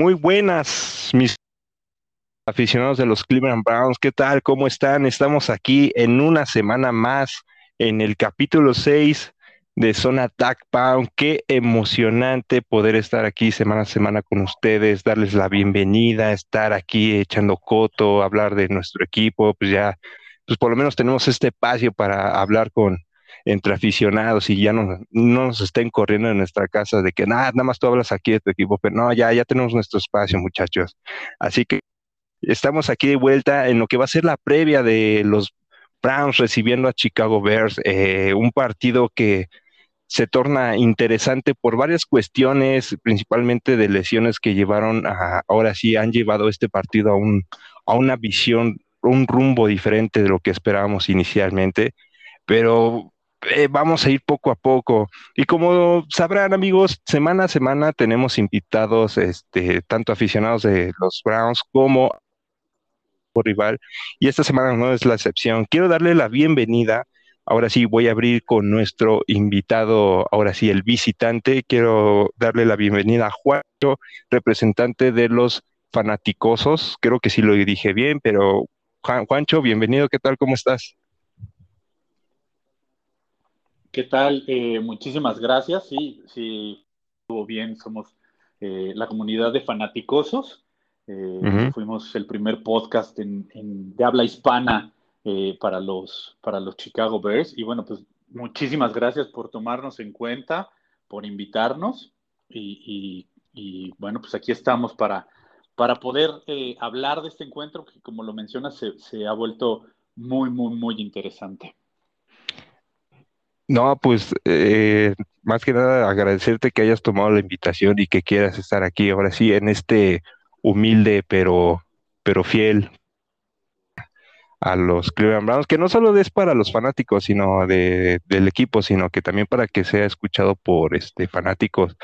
Muy buenas, mis aficionados de los Cleveland Browns. ¿Qué tal? ¿Cómo están? Estamos aquí en una semana más en el capítulo 6 de Zona Attack Pound. Qué emocionante poder estar aquí semana a semana con ustedes, darles la bienvenida, estar aquí echando coto, hablar de nuestro equipo. Pues ya, pues por lo menos tenemos este espacio para hablar con, entre aficionados y ya no, no nos estén corriendo en nuestra casa de que nada, nada más tú hablas aquí de tu equipo, pero no, ya, ya tenemos nuestro espacio, muchachos. Así que estamos aquí de vuelta en lo que va a ser la previa de los Browns recibiendo a Chicago Bears, eh, un partido que se torna interesante por varias cuestiones, principalmente de lesiones que llevaron a, ahora sí han llevado este partido a, un, a una visión, un rumbo diferente de lo que esperábamos inicialmente, pero eh, vamos a ir poco a poco. Y como sabrán amigos, semana a semana tenemos invitados, este, tanto aficionados de los Browns como por rival, y esta semana no es la excepción. Quiero darle la bienvenida. Ahora sí, voy a abrir con nuestro invitado, ahora sí, el visitante. Quiero darle la bienvenida a Juancho, representante de los fanaticosos. Creo que sí lo dije bien, pero Juancho, bienvenido. ¿Qué tal? ¿Cómo estás? ¿Qué tal? Eh, muchísimas gracias. Sí, sí, estuvo bien. Somos eh, la comunidad de fanaticosos. Eh, fuimos el primer podcast en, de habla hispana para, los, para los Chicago Bears. Y bueno, pues muchísimas gracias por tomarnos en cuenta, por invitarnos. Y, bueno, pues aquí estamos para, para poder hablar de este encuentro que, como lo mencionas, se, se ha vuelto muy, muy, muy interesante. No, pues eh, más que nada agradecerte que hayas tomado la invitación y que quieras estar aquí ahora sí en este humilde pero, pero fiel a los Cleveland Browns, que no solo es para los fanáticos, sino de, del equipo, sino que también para que sea escuchado por este fanáticos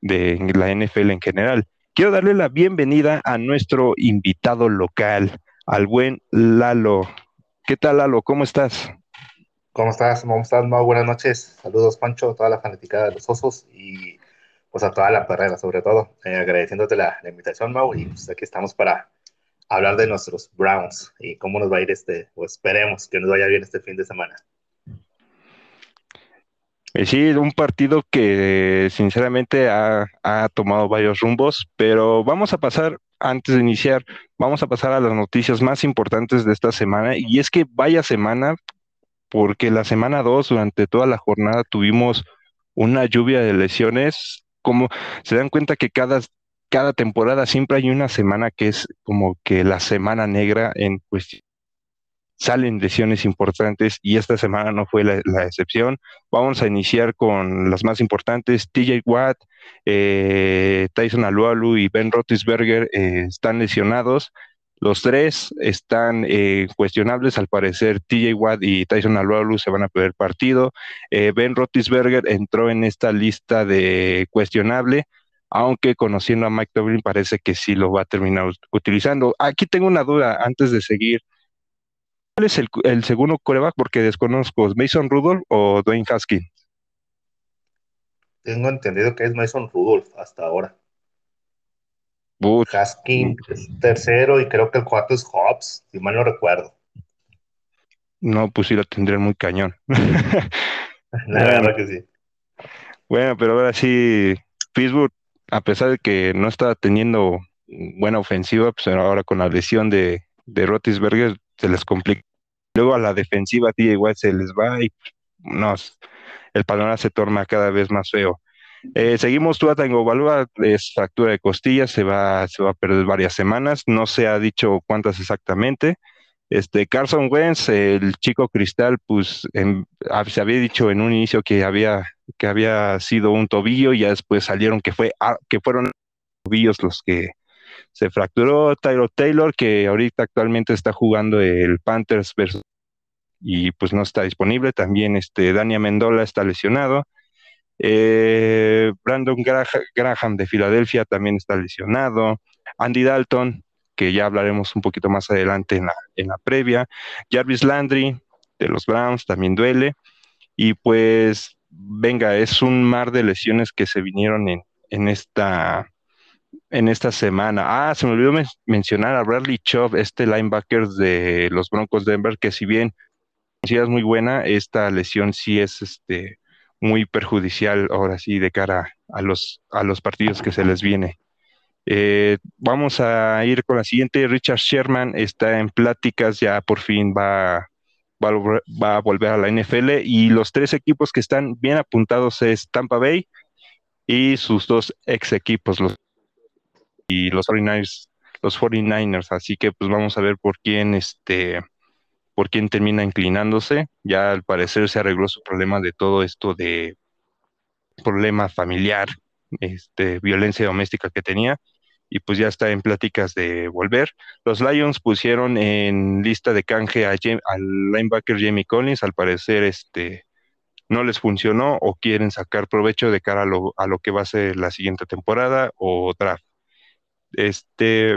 de la NFL en general. Quiero darle la bienvenida a nuestro invitado local, al buen Lalo. ¿Qué tal, Lalo? ¿Cómo estás? ¿Cómo estás? ¿Cómo estás, Mau? Buenas noches. Saludos, Pancho, a toda la fanaticada de los osos y pues a toda la perrera, sobre todo. Eh, agradeciéndote la, invitación, Mau, y pues aquí estamos para hablar de nuestros Browns y cómo nos va a ir este, o esperemos que nos vaya bien este fin de semana. Eh, sí, un partido que sinceramente ha, ha tomado varios rumbos, pero vamos a pasar antes de iniciar, vamos a pasar a las noticias más importantes de esta semana. Y es que vaya semana porque la semana 2, durante toda la jornada, tuvimos una lluvia de lesiones. Como se dan cuenta que cada, cada temporada siempre hay una semana que es como que la semana negra en cuestión. Salen lesiones importantes y esta semana no fue la, excepción. Vamos a iniciar con las más importantes. TJ Watt, eh, Tyson Alualu y Ben Roethlisberger eh, están lesionados. Los tres están eh, cuestionables, al parecer TJ Watt y Tyson Alualu se van a perder partido. Eh, ben Roethlisberger entró en esta lista de cuestionable, aunque conociendo a Mike Tomlin parece que sí lo va a terminar utilizando. Aquí tengo una duda antes de seguir. ¿Cuál es el, segundo coreback? Porque desconozco, ¿Mason Rudolph o Dwayne Haskins? Tengo entendido que es Mason Rudolph hasta ahora. Haskins es tercero y creo que el cuarto es Hobbs, si mal no recuerdo. No, pues sí lo tendré muy cañón. La verdad que sí. Bueno, pero ahora sí, Pittsburgh, a pesar de que no está teniendo buena ofensiva, pues ahora con la lesión de, de Rotisberger se les complica. Luego a la defensiva, tía, igual se les va y no, el panorama se torna cada vez más feo. Eh, seguimos Tua Tagovailoa, es fractura de costillas, se va, se va a perder varias semanas, no se ha dicho cuántas exactamente. Este Carson Wentz, el chico cristal, pues ah, se había dicho en un inicio que había, que había sido un tobillo y ya después salieron que, fue, ah, que fueron tobillos los que se fracturó. Tyler Taylor, que ahorita actualmente está jugando el Panthers versus y pues no está disponible. También este Dania Mendola está lesionado. Eh, Brandon Graham de Filadelfia también está lesionado. Andy Dalton, que ya hablaremos un poquito más adelante en la, en la previa. Jarvis Landry de los Browns también duele. Y pues, venga, es un mar de lesiones que se vinieron en, en esta en esta semana. Ah, se me olvidó mencionar a Bradley Chubb, este linebacker de los Broncos Denver, que si bien sí es muy buena, esta lesión sí es este muy perjudicial ahora sí de cara a los, a los partidos que se les viene. Eh, vamos a ir con la siguiente. Richard Sherman está en pláticas, ya por fin va, va, a volver a la NFL y los tres equipos que están bien apuntados es Tampa Bay y sus dos ex equipos, los y los 49ers, los 49ers. Así que pues vamos a ver por quién este por quién termina inclinándose. Ya al parecer se arregló su problema de todo esto de problema familiar, este, violencia doméstica que tenía y pues ya está en pláticas de volver. Los Lions pusieron en lista de canje a al linebacker Jamie Collins, al parecer este no les funcionó o quieren sacar provecho de cara a lo, a lo que va a ser la siguiente temporada o draft. Este,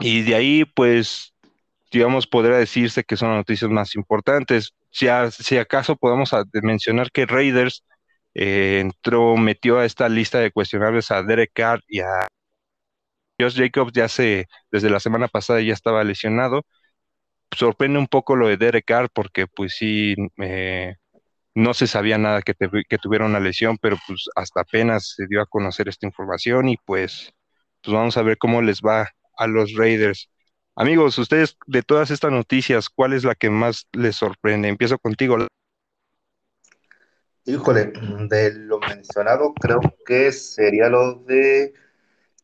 y de ahí, pues, digamos, podría decirse que son las noticias más importantes. Si, si acaso podemos mencionar que Raiders eh, entró, metió a esta lista de cuestionables a Derek Carr y a Josh Jacobs ya se, desde la semana pasada ya estaba lesionado. Sorprende un poco lo de Derek Carr porque pues sí, eh, no se sabía nada que, que, tuviera una lesión, pero pues hasta apenas se dio a conocer esta información y pues, pues vamos a ver cómo les va a los Raiders. Amigos, ustedes de todas estas noticias, ¿cuál es la que más les sorprende? Empiezo contigo. Híjole, de lo mencionado creo que sería lo de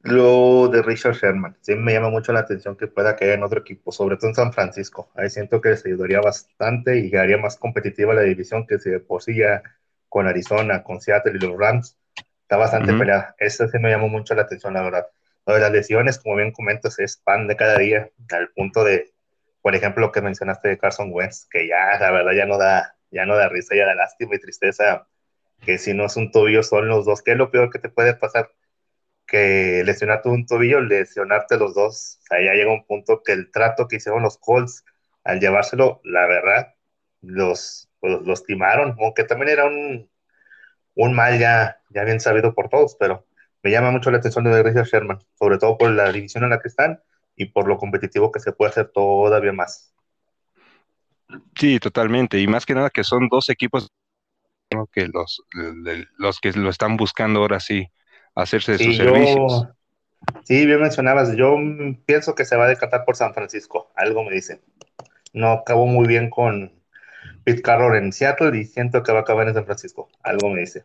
lo de Richard Sherman, sí me llama mucho la atención que pueda caer en otro equipo, sobre todo en San Francisco. Ahí siento que les ayudaría bastante y haría más competitiva la división que se posía con Arizona, con Seattle y los Rams. Está bastante peleada. Eso sí me llamó mucho la atención, la verdad. Lo de las lesiones, como bien comentas, es pan de cada día, al punto de, por ejemplo, lo que mencionaste de Carson Wentz, que ya, la verdad, ya no da, ya no da risa, ya da lástima y tristeza, que si no es un tobillo son los dos. ¿Qué es lo peor que te puede pasar? que lesionarte un tobillo, lesionarte los dos. O sea, ya llega un punto que el trato que hicieron los Colts al llevárselo, la verdad, los, pues, los, timaron, aunque también era un, un mal ya, ya bien sabido por todos, pero me llama mucho la atención de Richard Sherman, sobre todo por la división en la que están y por lo competitivo que se puede hacer todavía más. Sí, totalmente, y más que nada que son dos equipos que los, los que lo están buscando ahora sí hacerse de sus servicios. Sí, bien mencionabas, yo pienso que se va a decatar por San Francisco, algo me dice. No acabó muy bien con Pete Carroll en Seattle y siento que va a acabar en San Francisco, algo me dice.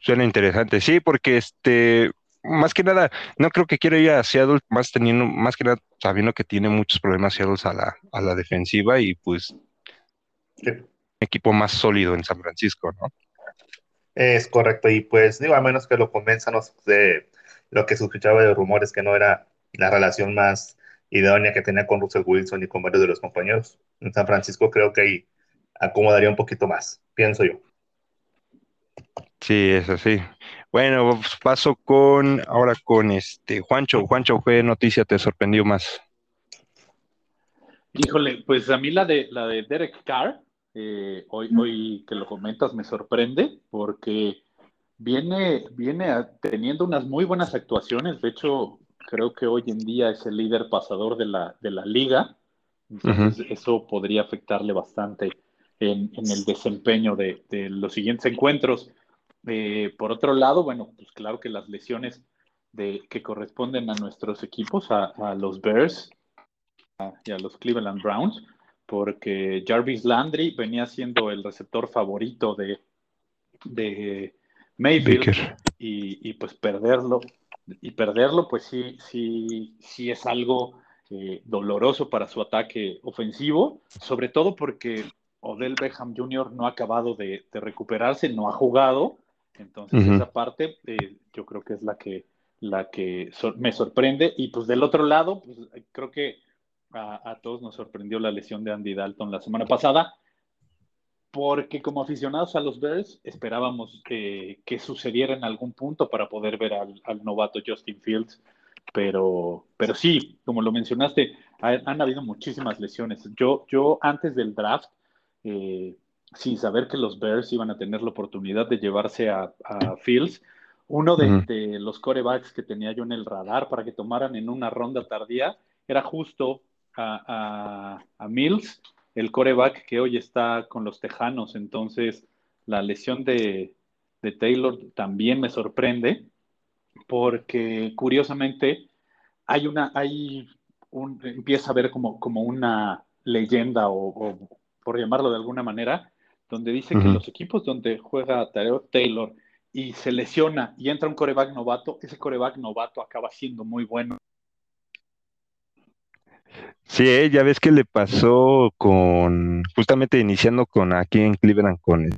Suena interesante, sí, porque este, más que nada, no creo que quiera ir a Seattle, más teniendo, más que nada sabiendo que tiene muchos problemas Seattle a la, a la defensiva y pues un equipo más sólido en San Francisco, ¿no? Es correcto, y pues digo, a menos que lo convenzan de lo que escuchaba de rumores que no era la relación más idónea que tenía con Russell Wilson y con varios de los compañeros. En San Francisco creo que ahí acomodaría un poquito más, pienso yo. Sí, es así. Bueno, pues, paso con ahora con este Juancho. Juancho, ¿qué noticia te sorprendió más? Híjole, pues a mí la de la de Derek Carr, eh, hoy, hoy que lo comentas me sorprende porque viene, viene teniendo unas muy buenas actuaciones. De hecho, creo que hoy en día es el líder pasador de la, de la liga. Entonces, eso podría afectarle bastante en, el desempeño de, los siguientes encuentros. Eh, por otro lado, bueno, pues claro que las lesiones de, que corresponden a nuestros equipos, a, a los Bears y a los Cleveland Browns, porque Jarvis Landry venía siendo el receptor favorito de, de Mayfield y, pues perderlo y perderlo pues sí sí sí es algo eh, doloroso para su ataque ofensivo sobre todo porque Odell Beckham Jr. no ha acabado de, recuperarse no ha jugado entonces esa parte eh, yo creo que es la que la que me sorprende y pues del otro lado pues creo que a, todos nos sorprendió la lesión de Andy Dalton la semana pasada, porque como aficionados a los Bears esperábamos que, sucediera en algún punto para poder ver al, novato Justin Fields, pero, pero sí, como lo mencionaste, han habido muchísimas lesiones. Yo, yo antes del draft, eh, sin saber que los Bears iban a tener la oportunidad de llevarse a, Fields, Uno de, los corebacks que tenía yo en el radar para que tomaran en una ronda tardía era justo a, Mills, el coreback que hoy está con los Tejanos. Entonces, la lesión de, Taylor también me sorprende porque curiosamente hay una, hay un, empieza a ver como, como una leyenda o, por llamarlo de alguna manera, donde dice que los equipos donde juega Taylor y se lesiona y entra un coreback novato, ese coreback novato acaba siendo muy bueno. Sí, eh, ya ves que le pasó con, justamente iniciando con aquí en Cleveland con,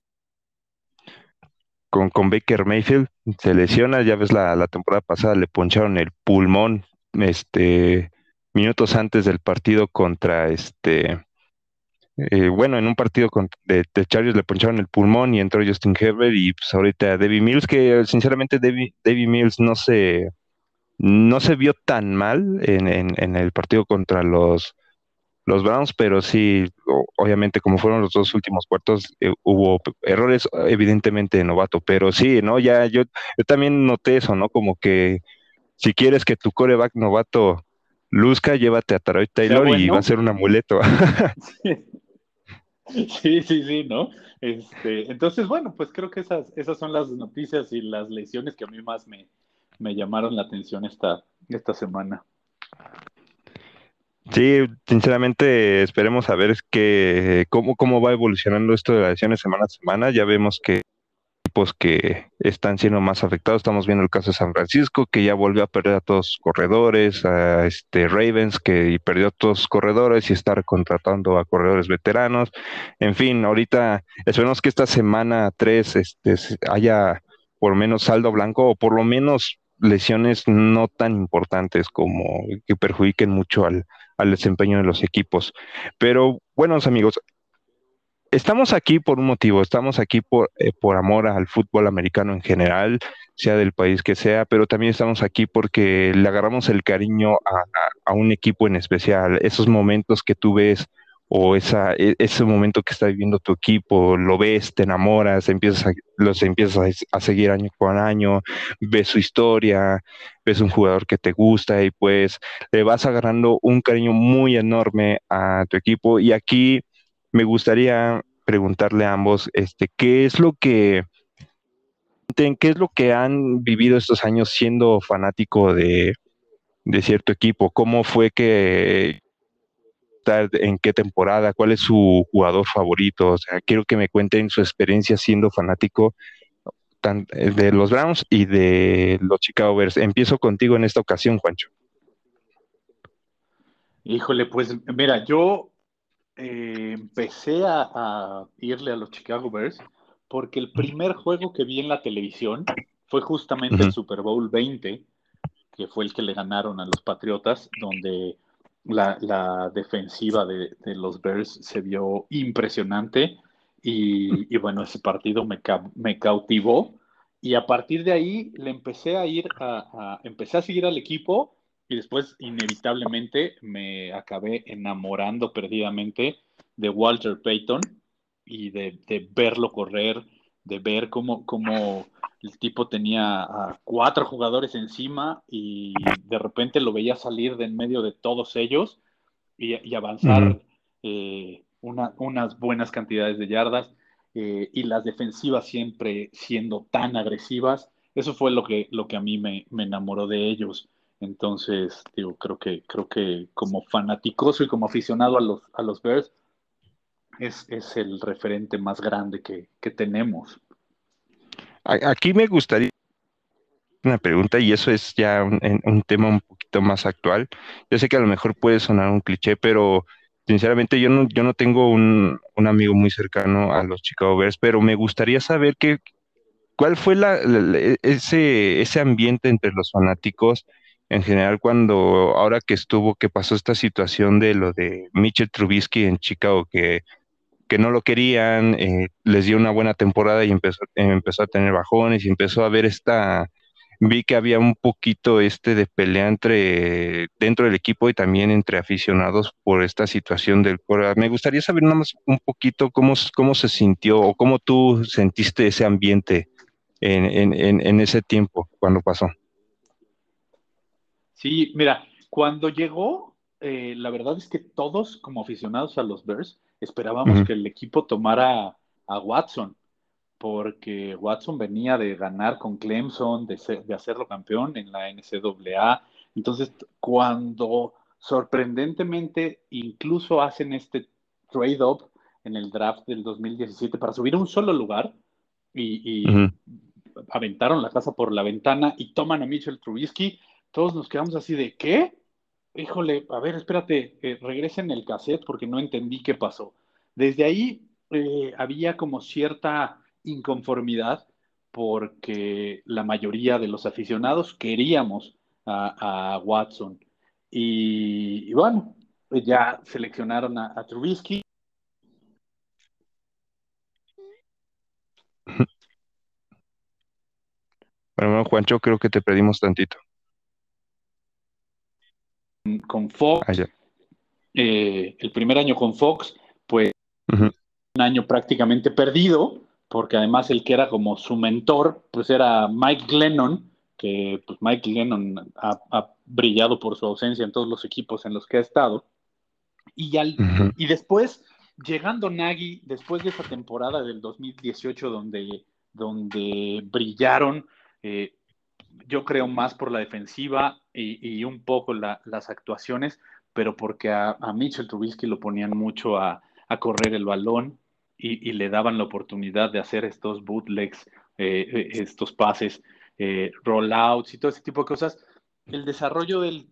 con, con Baker Mayfield, se lesiona, ya ves la, la temporada pasada le poncharon el pulmón, este, minutos antes del partido contra este, eh, bueno, en un partido de, Chargers le poncharon el pulmón y entró Justin Herbert y pues ahorita Debbie Mills, que sinceramente Debbie, Mills no se, no se vio tan mal en, en, el partido contra los, los Browns, pero sí, obviamente como fueron los dos últimos cuartos, eh, hubo errores evidentemente de novato, pero sí, ¿no? Ya yo, yo también noté eso, ¿no? Como que si quieres que tu coreback novato luzca, llévate a Taroy Taylor y va a ser un amuleto. Sí, sí, sí, ¿no? Este, entonces, bueno, pues creo que esas, esas son las noticias y las lesiones que a mí más me, llamaron la atención esta, esta semana. Sí, sinceramente esperemos a ver que, cómo, cómo va evolucionando esto de las lesiones semana a semana. Ya vemos que que están siendo más afectados. Estamos viendo el caso de San Francisco, que ya volvió a perder a todos sus corredores, a este Ravens, que perdió a todos sus corredores y está contratando a corredores veteranos. En fin, ahorita esperemos que esta semana 3 este, haya por lo menos saldo blanco o por lo menos lesiones no tan importantes como que perjudiquen mucho al, al desempeño de los equipos. Pero, buenos amigos, estamos aquí por un motivo, estamos aquí por, eh, por amor al fútbol americano en general, sea del país que sea, pero también estamos aquí porque le agarramos el cariño a, un equipo en especial, esos momentos que tú ves o esa, e, ese momento que está viviendo tu equipo, lo ves, te enamoras, empiezas los empiezas a, seguir año con año, ves su historia, ves un jugador que te gusta y pues le vas agarrando un cariño muy enorme a tu equipo. Y aquí me gustaría preguntarle a ambos, este, ¿qué es lo que qué es lo que han vivido estos años siendo fanático de, cierto equipo? ¿Cómo fue que en qué temporada? ¿Cuál es su jugador favorito? O sea, quiero que me cuenten su experiencia siendo fanático de los Browns y de los Chicago Bears. Empiezo contigo en esta ocasión, Juancho. Híjole, pues mira, yo eh, empecé a, irle a los Chicago Bears porque el primer juego que vi en la televisión fue justamente el Super Bowl 20, que fue el que le ganaron a los Patriotas, donde la, defensiva de, los Bears se vio impresionante y, bueno, ese partido me, me, cautivó. Y a partir de ahí le empecé a ir a, empecé a seguir al equipo y después inevitablemente me acabé enamorando perdidamente de Walter Payton y de, verlo correr, de ver cómo, cómo, el tipo tenía a cuatro jugadores encima y de repente lo veía salir de en medio de todos ellos y, avanzar eh, unas buenas cantidades de yardas eh, y las defensivas siempre siendo tan agresivas. Eso fue lo que, lo que a mí me, me enamoró de ellos. Entonces, digo, creo que, creo que como fanáticoso y como aficionado a los, a los Bears, es, el referente más grande que, tenemos. Aquí me gustaría una pregunta y eso es ya un, tema un poquito más actual. Yo sé que a lo mejor puede sonar un cliché, pero sinceramente yo no, yo no tengo un, amigo muy cercano a los Chicago Bears, pero me gustaría saber qué, cuál fue la, ese, ese ambiente entre los fanáticos en general cuando ahora que estuvo, que pasó esta situación de lo de Mitchell Trubisky en Chicago, que, que no lo querían, eh, les dio una buena temporada y empezó, empezó a tener bajones y empezó a ver esta, vi que había un poquito este de pelea entre dentro del equipo y también entre aficionados por esta situación del Me gustaría saber nada más un poquito cómo, cómo se sintió o cómo tú sentiste ese ambiente en, ese tiempo, cuando pasó. Sí, mira, cuando llegó, eh, la verdad es que todos como aficionados a los Bears esperábamos que el equipo tomara a Watson, porque Watson venía de ganar con Clemson, de, de hacerlo campeón en la NCAA. Entonces, cuando sorprendentemente incluso hacen este trade-up en el draft del 2017 para subir a un solo lugar y, aventaron la casa por la ventana y toman a Mitchell Trubisky, todos nos quedamos así de ¿qué? Híjole, a ver, espérate, eh, regresen el cassette porque no entendí qué pasó. Desde ahí eh, había como cierta inconformidad porque la mayoría de los aficionados queríamos a, Watson. Y, bueno, ya seleccionaron a, Trubisky. Bueno, Juancho, creo que te perdimos tantito. Con Fox, ah, eh, el primer año con Fox, pues un año prácticamente perdido, porque además el que era como su mentor, pues era Mike Glennon, que pues Mike Glennon ha, brillado por su ausencia en todos los equipos en los que ha estado. Y, y después, llegando Nagy, después de esa temporada del 2018 donde, donde brillaron, eh, yo creo más por la defensiva y, un poco las actuaciones, pero porque a, Mitchell Trubisky lo ponían mucho a, a correr el balón y, le daban la oportunidad de hacer estos bootlegs, eh, eh, estos pases, eh, rollouts y todo ese tipo de cosas. El desarrollo de,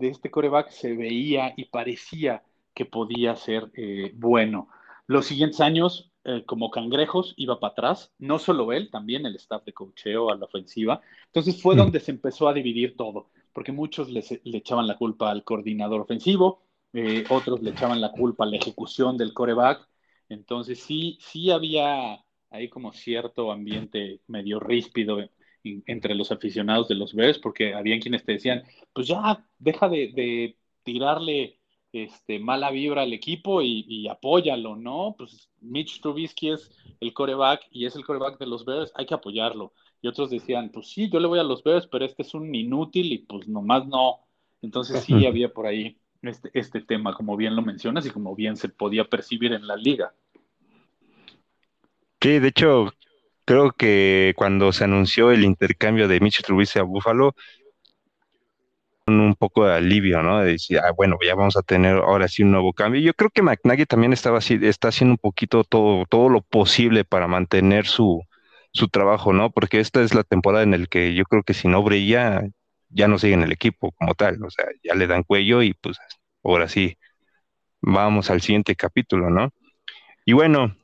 este coreback se veía y parecía que podía ser bueno. Los siguientes años, como cangrejos, iba para atrás, no solo él, también el staff de cocheo a la ofensiva. Entonces fue mm. donde se empezó a dividir todo, porque muchos le, echaban la culpa al coordinador ofensivo, otros le echaban la culpa a la ejecución del coreback, entonces sí, sí había ahí como cierto ambiente medio ríspido entre los aficionados de los Bears, porque había quienes te decían, pues ya, deja de, tirarle este, mala vibra al equipo y, apóyalo, ¿no? Pues Mitch Trubisky es el coreback y es el coreback de los Bears, hay que apoyarlo. Y otros decían, pues sí, yo le voy a los Bears, pero este es un inútil y pues nomás no. Entonces sí había por ahí este, este, tema, como bien lo mencionas y como bien se podía percibir en la liga. Sí, de hecho, creo que cuando se anunció el intercambio de Mitch Trubisky a Buffalo, un poco de alivio, ¿no? De decir, ah, bueno, ya vamos a tener ahora sí un nuevo cambio. Yo creo que McNaghy también estaba así, está haciendo un poquito todo, todo lo posible para mantener su, su trabajo, ¿no? Porque esta es la temporada en la que yo creo que si no brilla, ya no sigue en el equipo como tal, o sea, ya le dan cuello y pues ahora sí, vamos al siguiente capítulo, ¿no? Y bueno,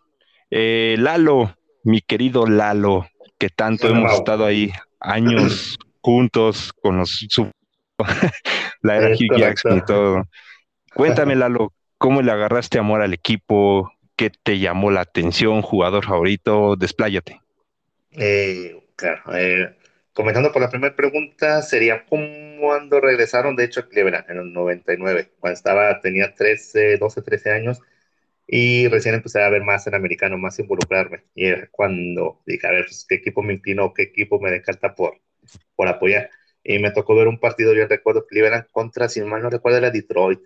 eh, Lalo, mi querido Lalo, que tanto hemos estado ahí años juntos con los la era Hugh Jackson y todo. Cuéntame, Lalo, ¿cómo le agarraste amor al equipo? ¿Qué te llamó la atención? ¿Jugador favorito? Despláyate. Eh, claro, eh, comenzando por la primera pregunta, sería cuando regresaron, de hecho, a Cleveland en el 99, cuando estaba, tenía 13, 12, 13 años, y recién empecé a ver más en americano, más involucrarme, y era cuando dije, a ver, pues, qué equipo me inclino, qué equipo me decanta por, por apoyar, y me tocó ver un partido, yo recuerdo, Cleveland contra, si mal no recuerdo, era Detroit,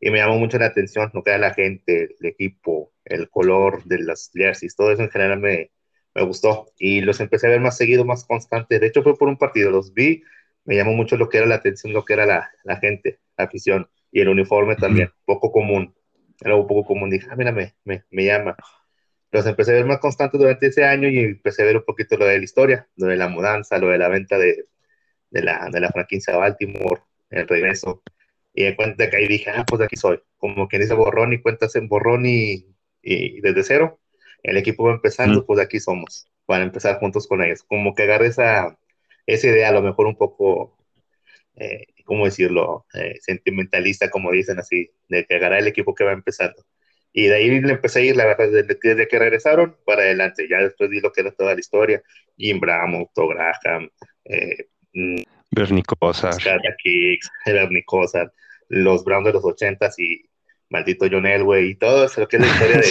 y me llamó mucho la atención lo que era la gente, el equipo, el color de las jerseys, todo eso en general me, me gustó y los empecé a ver más seguido, más constante. De hecho, fue por un partido, los vi, me llamó mucho lo que era la atención, lo que era la, la gente, la afición y el uniforme también, poco común. Era un poco común, dije, ah, mira, me, me, me, llama. Los empecé a ver más constantes durante ese año y empecé a ver un poquito lo de la historia, lo de la mudanza, lo de la venta de, de la, de la franquicia Baltimore, el regreso. Y de cuenta que ahí dije, ah, pues aquí soy. Como quien dice borrón y cuentas en borrón y, y desde cero el equipo va empezando, pues aquí somos, para empezar juntos con ellos. Como que agarre esa, esa idea, a lo mejor un poco, eh, ¿cómo decirlo? Eh, sentimentalista, como dicen así, de que agarrar el equipo que va empezando. Y de ahí le empecé a ir, la verdad, desde, que regresaron para adelante. Ya después vi lo que era toda la historia. Jim Brown, Otto Graham, eh, Bernie Kosar. Bernie los Brown de los ochentas y maldito John Elway y todo eso, que es la historia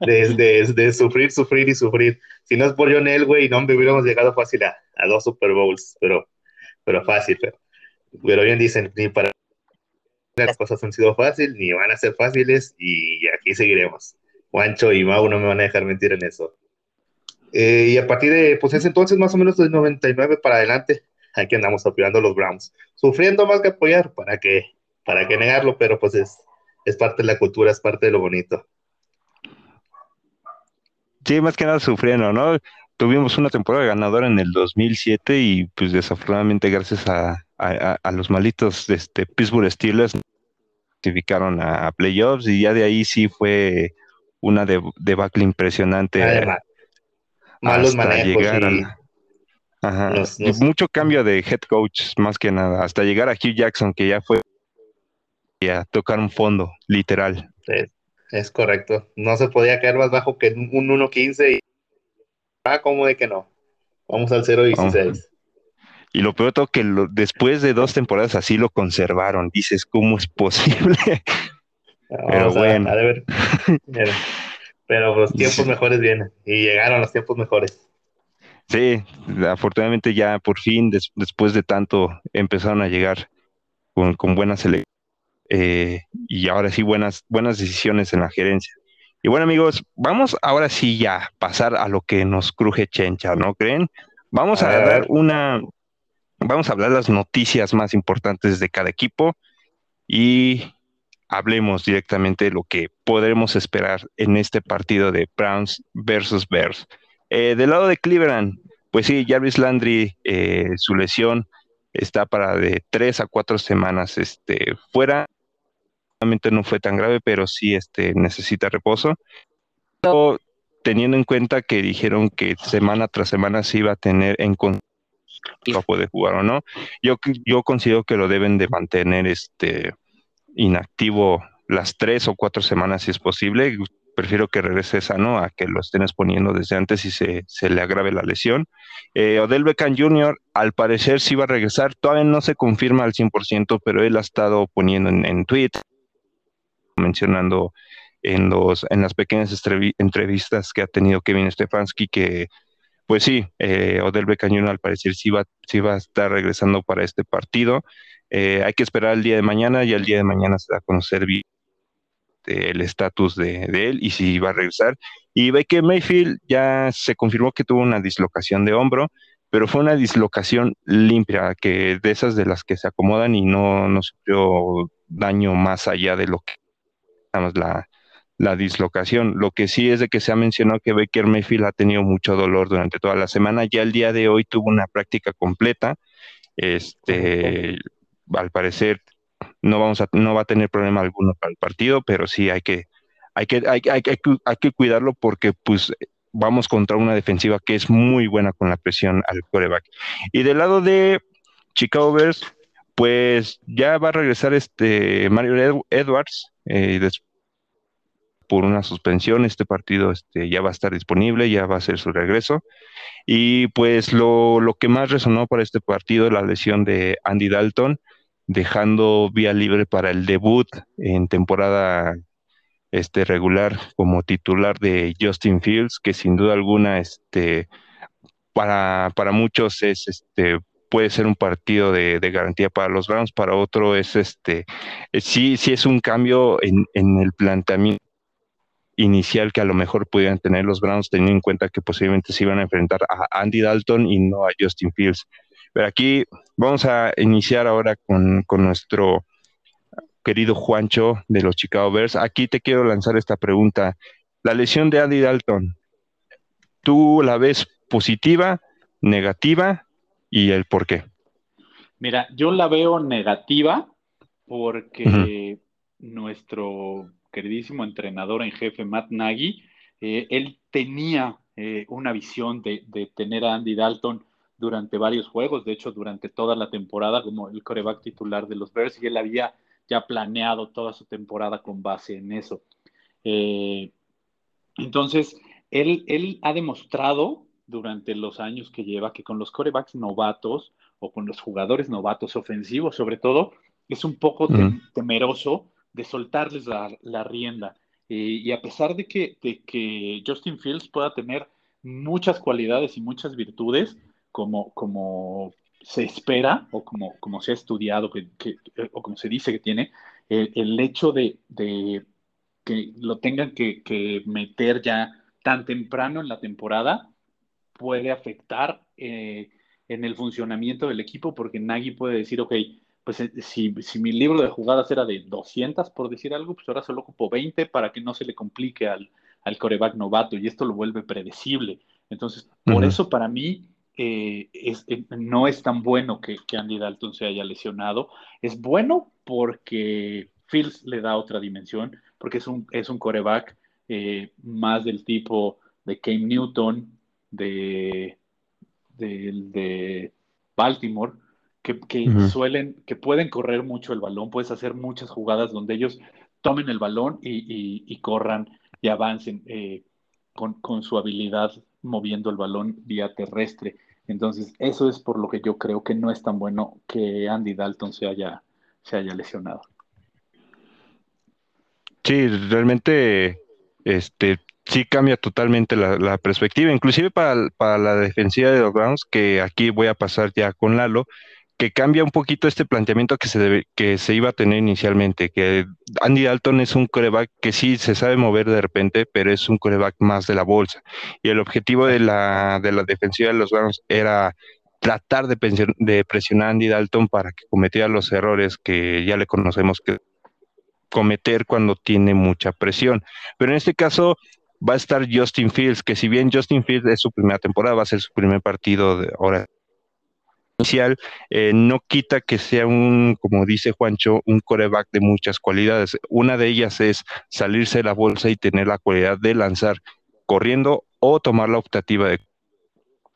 de, de, sufrir, sufrir y sufrir. Si no es por John Elway, no, hubiéramos llegado fácil a, dos Super Bowls, pero, pero fácil. Pero, pero bien dicen, ni para las cosas han sido fáciles, ni van a ser fáciles, y aquí seguiremos. Juancho y Mau no me van a dejar mentir en eso. Eh, y a partir de, pues ese entonces, más o menos del 99 para adelante, aquí andamos apoyando a los Browns. Sufriendo más que apoyar, ¿para qué? ¿Para qué negarlo? Pero pues es, es parte de la cultura, es parte de lo bonito. Sí, más que nada sufriendo, ¿no? Tuvimos una temporada ganadora en el 2007 y pues desafortunadamente gracias a, los malitos este, Pittsburgh Steelers clasificaron a, playoffs y ya de ahí sí fue una debacle impresionante. Además, malos manejos Mucho cambio de head coach, más que nada, hasta llegar a Hugh Jackson, que ya fue a tocar un fondo, literal. Es, correcto. No se podía caer más bajo que un 1.15 y ah, como de que no. Vamos al 0.16. Y lo peor es que después de dos temporadas así lo conservaron. Dices, ¿cómo es posible? Pero bueno. Pero los tiempos mejores vienen. Y llegaron los tiempos mejores. Sí, afortunadamente ya por fin, después de tanto, empezaron a llegar con, con buenas eh, y ahora sí buenas, buenas decisiones en la gerencia. Y bueno amigos, vamos ahora sí ya pasar a lo que nos cruje Chencha, ¿no creen? Vamos a, dar una, vamos a hablar las noticias más importantes de cada equipo y hablemos directamente de lo que podremos esperar en este partido de Browns versus Bears. Eh, del lado de Cleveland, pues sí, Jarvis Landry, eh, su lesión está para de tres a cuatro semanas este, fuera. Realmente no fue tan grave, pero sí este, necesita reposo. Pero, teniendo en cuenta que dijeron que semana tras semana se iba a tener en va a poder jugar o no. Yo, yo considero que lo deben de mantener este inactivo las tres o cuatro semanas si es posible prefiero que regrese sano a que lo estén exponiendo desde antes y se, le agrave la lesión. Eh, Odell Beckham Jr. al parecer sí va a regresar, todavía no se confirma al 100%, pero él ha estado poniendo en, en mencionando en, los, en las pequeñas entrevistas que ha tenido Kevin Stefanski que pues sí, eh, Odell Jr. al parecer sí va, sí va a estar regresando para este partido. Eh, hay que esperar el día de mañana y el día de mañana se va a conocer el estatus de, él y si va a regresar. Y ve que Mayfield ya se confirmó que tuvo una dislocación de hombro, pero fue una dislocación limpia, que de esas de las que se acomodan y no, no sufrió daño más allá de lo que la, la dislocación. Lo que sí es de que se ha mencionado que Baker Mayfield ha tenido mucho dolor durante toda la semana. Ya el día de hoy tuvo una práctica completa. Este, al parecer no vamos a, no va a tener problema alguno para el partido, pero sí hay que, hay que, hay, hay, hay que cuidarlo porque pues vamos contra una defensiva que es muy buena con la presión al coreback. Y del lado de Chicago Bears, pues ya va a regresar este Mario Edwards eh, por una suspensión. Este partido este, ya va a estar disponible, ya va a ser su regreso. Y pues lo, lo que más resonó para este partido es la lesión de Andy Dalton dejando vía libre para el debut en temporada este, regular como titular de Justin Fields, que sin duda alguna este, para, para muchos es este puede ser un partido de, garantía para los Browns, para otro es este sí, sí es un cambio en, en el planteamiento inicial que a lo mejor pudieran tener los Browns, teniendo en cuenta que posiblemente se iban a enfrentar a Andy Dalton y no a Justin Fields. Pero aquí vamos a iniciar ahora con, nuestro querido Juancho de los Chicago Bears. Aquí te quiero lanzar esta pregunta. La lesión de Andy Dalton, ¿tú la ves positiva, negativa y el por qué? Mira, yo la veo negativa porque nuestro queridísimo entrenador en jefe, Matt Nagy, eh, él tenía eh, una visión de, de, tener a Andy Dalton durante varios juegos, de hecho durante toda la temporada como el coreback titular de los Bears y él había ya planeado toda su temporada con base en eso. Eh, entonces, él, él ha demostrado durante los años que lleva que con los corebacks novatos o con los jugadores novatos ofensivos sobre todo, es un poco temeroso de soltarles la, rienda. Eh, y a pesar de que, de que Justin Fields pueda tener muchas cualidades y muchas virtudes, como, como se espera o como, como se ha estudiado que, o como se dice que tiene, el, hecho de, que lo tengan que, meter ya tan temprano en la temporada puede afectar eh, en el funcionamiento del equipo porque Nagy puede decir, ok, pues eh, si, si, mi libro de jugadas era de 200, por decir algo, pues ahora solo ocupo 20 para que no se le complique al, al coreback novato y esto lo vuelve predecible. Entonces, por eso para mí eh, es, eh, no es tan bueno que, Andy Dalton se haya lesionado. Es bueno porque Fields le da otra dimensión, porque es un, es un coreback más del tipo de Cam Newton, de, de Baltimore, que, suelen, que pueden correr mucho el balón, puedes hacer muchas jugadas donde ellos tomen el balón y, corran y avancen eh, con, su habilidad moviendo el balón vía terrestre. Entonces, eso es por lo que yo creo que no es tan bueno que Andy Dalton se haya, se haya lesionado. Sí, realmente este, sí cambia totalmente la, perspectiva, inclusive para, para, la defensiva de los Browns, que aquí voy a pasar ya con Lalo, que cambia un poquito este planteamiento que se, debe, que se iba a tener inicialmente, que Andy Dalton es un coreback que sí se sabe mover de repente, pero es un coreback más de la bolsa. Y el objetivo de la, de la defensiva de los Browns era tratar de, de presionar a Andy Dalton para que cometiera los errores que ya le conocemos que cometer cuando tiene mucha presión. Pero en este caso va a estar Justin Fields, que si bien Justin Fields es su primera temporada, va a ser su primer partido de ahora inicial, eh, no quita que sea un, como dice Juancho, un coreback de muchas cualidades. Una de ellas es salirse de la bolsa y tener la cualidad de lanzar corriendo o tomar la optativa de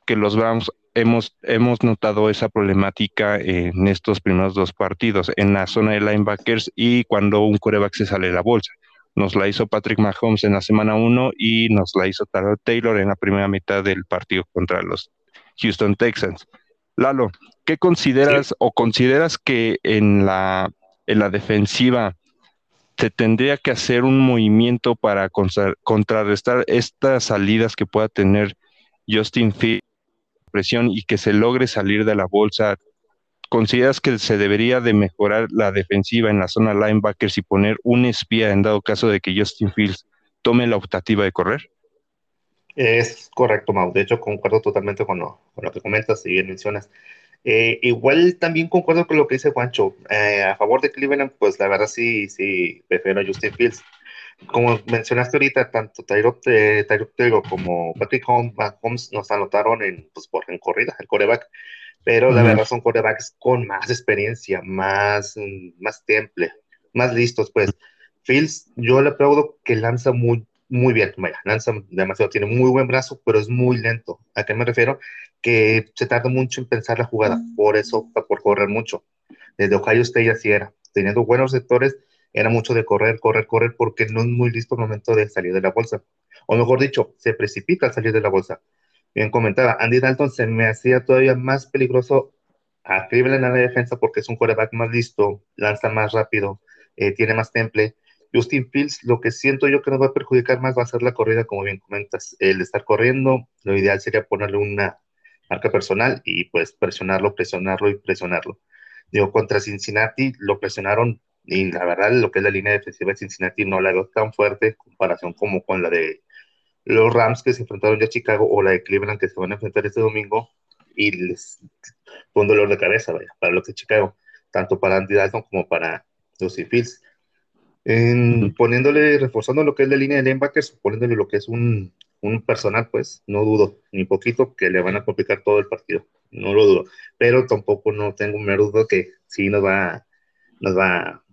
que los Browns hemos, hemos notado esa problemática en estos primeros dos partidos, en la zona de linebackers y cuando un coreback se sale de la bolsa. Nos la hizo Patrick Mahomes en la semana 1 y nos la hizo Taylor en la primera mitad del partido contra los Houston Texans. Lalo, ¿qué consideras o consideras que en la, en la defensiva se tendría que hacer un movimiento para contrarrestar estas salidas que pueda tener Justin Fields presión y que se logre salir de la bolsa? ¿Consideras que se debería de mejorar la defensiva en la zona linebackers y poner un espía en dado caso de que Justin Fields tome la optativa de correr? Es correcto, Mau. De hecho, concuerdo totalmente con lo, con lo que comentas y bien mencionas. Eh, igual también concuerdo con lo que dice Juancho. Eh, a favor de Cleveland, pues la verdad sí, sí, prefiero a Justin Fields. Como mencionaste ahorita, tanto Tyrod eh, Taylor como Patrick Holmes, nos anotaron en, pues, por, en corrida, el coreback. Pero la verdad son corebacks con más experiencia, más, más temple, más listos, pues. Fields, yo le aplaudo que lanza muy, muy bien. Vaya, lanza demasiado, tiene muy buen brazo, pero es muy lento. ¿A qué me refiero? Que se tarda mucho en pensar la jugada, por eso, por correr mucho. Desde Ohio State así era. Teniendo buenos sectores, era mucho de correr, correr, correr, porque no es muy listo el momento de salir de la bolsa. O mejor dicho, se precipita al salir de la bolsa. Bien comentaba, Andy Dalton se me hacía todavía más peligroso a Cleveland en la defensa porque es un quarterback más listo, lanza más rápido, eh, tiene más temple Justin Fields, lo que siento yo que nos va a perjudicar más va a ser la corrida, como bien comentas. El estar corriendo, lo ideal sería ponerle una marca personal y pues presionarlo, presionarlo y presionarlo. Digo, contra Cincinnati lo presionaron y la verdad lo que es la línea defensiva de Cincinnati no la veo tan fuerte en comparación como con la de los Rams que se enfrentaron ya a Chicago o la de Cleveland que se van a enfrentar este domingo y les fue un dolor de cabeza vaya, para lo que Chicago, tanto para Andy Dalton como para Justin Fields en, poniéndole, reforzando lo que es la línea de linebackers, poniéndole lo que es un, un, personal, pues no dudo ni poquito que le van a complicar todo el partido, no lo dudo, pero tampoco no tengo un duda que sí nos va, nos va a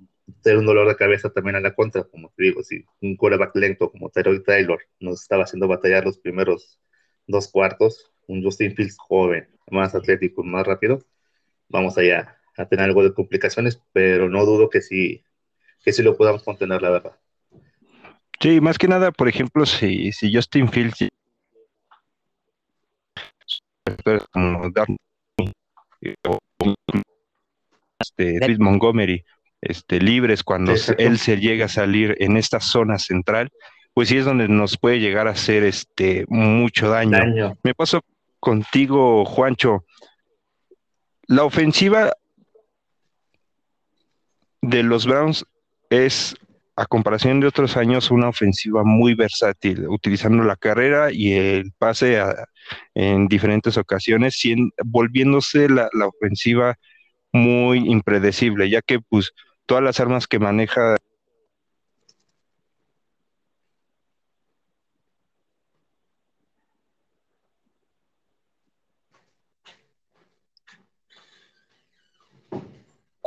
ser un dolor de cabeza también a la contra, como te digo, si un quarterback lento como Terry Taylor nos estaba haciendo batallar los primeros dos cuartos, un Justin Fields joven, más atlético, más rápido, vamos allá a tener algo de complicaciones, pero no dudo que sí que si lo podamos contener, la verdad. Sí, más que nada, por ejemplo, si, si Justin Fields como este, David Montgomery este, libres, cuando él se llega a salir en esta zona central, pues sí es donde nos puede llegar a hacer este, mucho daño. Me paso contigo, Juancho. La ofensiva de los Browns es, a comparación de otros años, una ofensiva muy versátil, utilizando la carrera y el pase en diferentes ocasiones, volviéndose la, la ofensiva muy impredecible, ya que pues todas las armas que maneja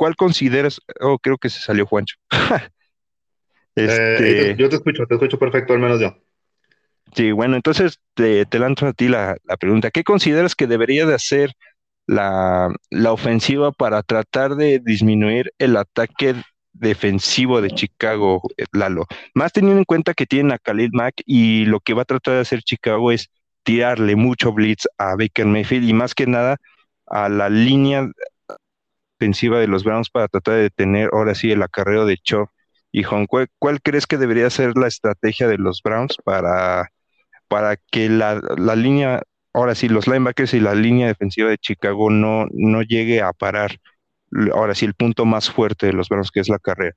¿cuál consideras? Oh, creo que se salió Juancho. este... Eh, yo te escucho, te escucho perfecto, al menos yo. Sí, bueno, entonces te, lanzo a ti la, pregunta. ¿Qué consideras que debería de hacer la, ofensiva para tratar de disminuir el ataque defensivo de Chicago, eh, Lalo? Más teniendo en cuenta que tienen a Khalil Mack y lo que va a tratar de hacer Chicago es tirarle mucho blitz a Baker Mayfield y más que nada a la línea ofensiva de los Browns para tratar de detener ahora sí el acarreo de Cho y Hong. ¿Cuál, crees que debería ser la estrategia de los Browns para, para que la, línea, ahora sí, los linebackers y la línea defensiva de Chicago no, no llegue a parar, ahora sí, el punto más fuerte de los Browns, que es la carrera?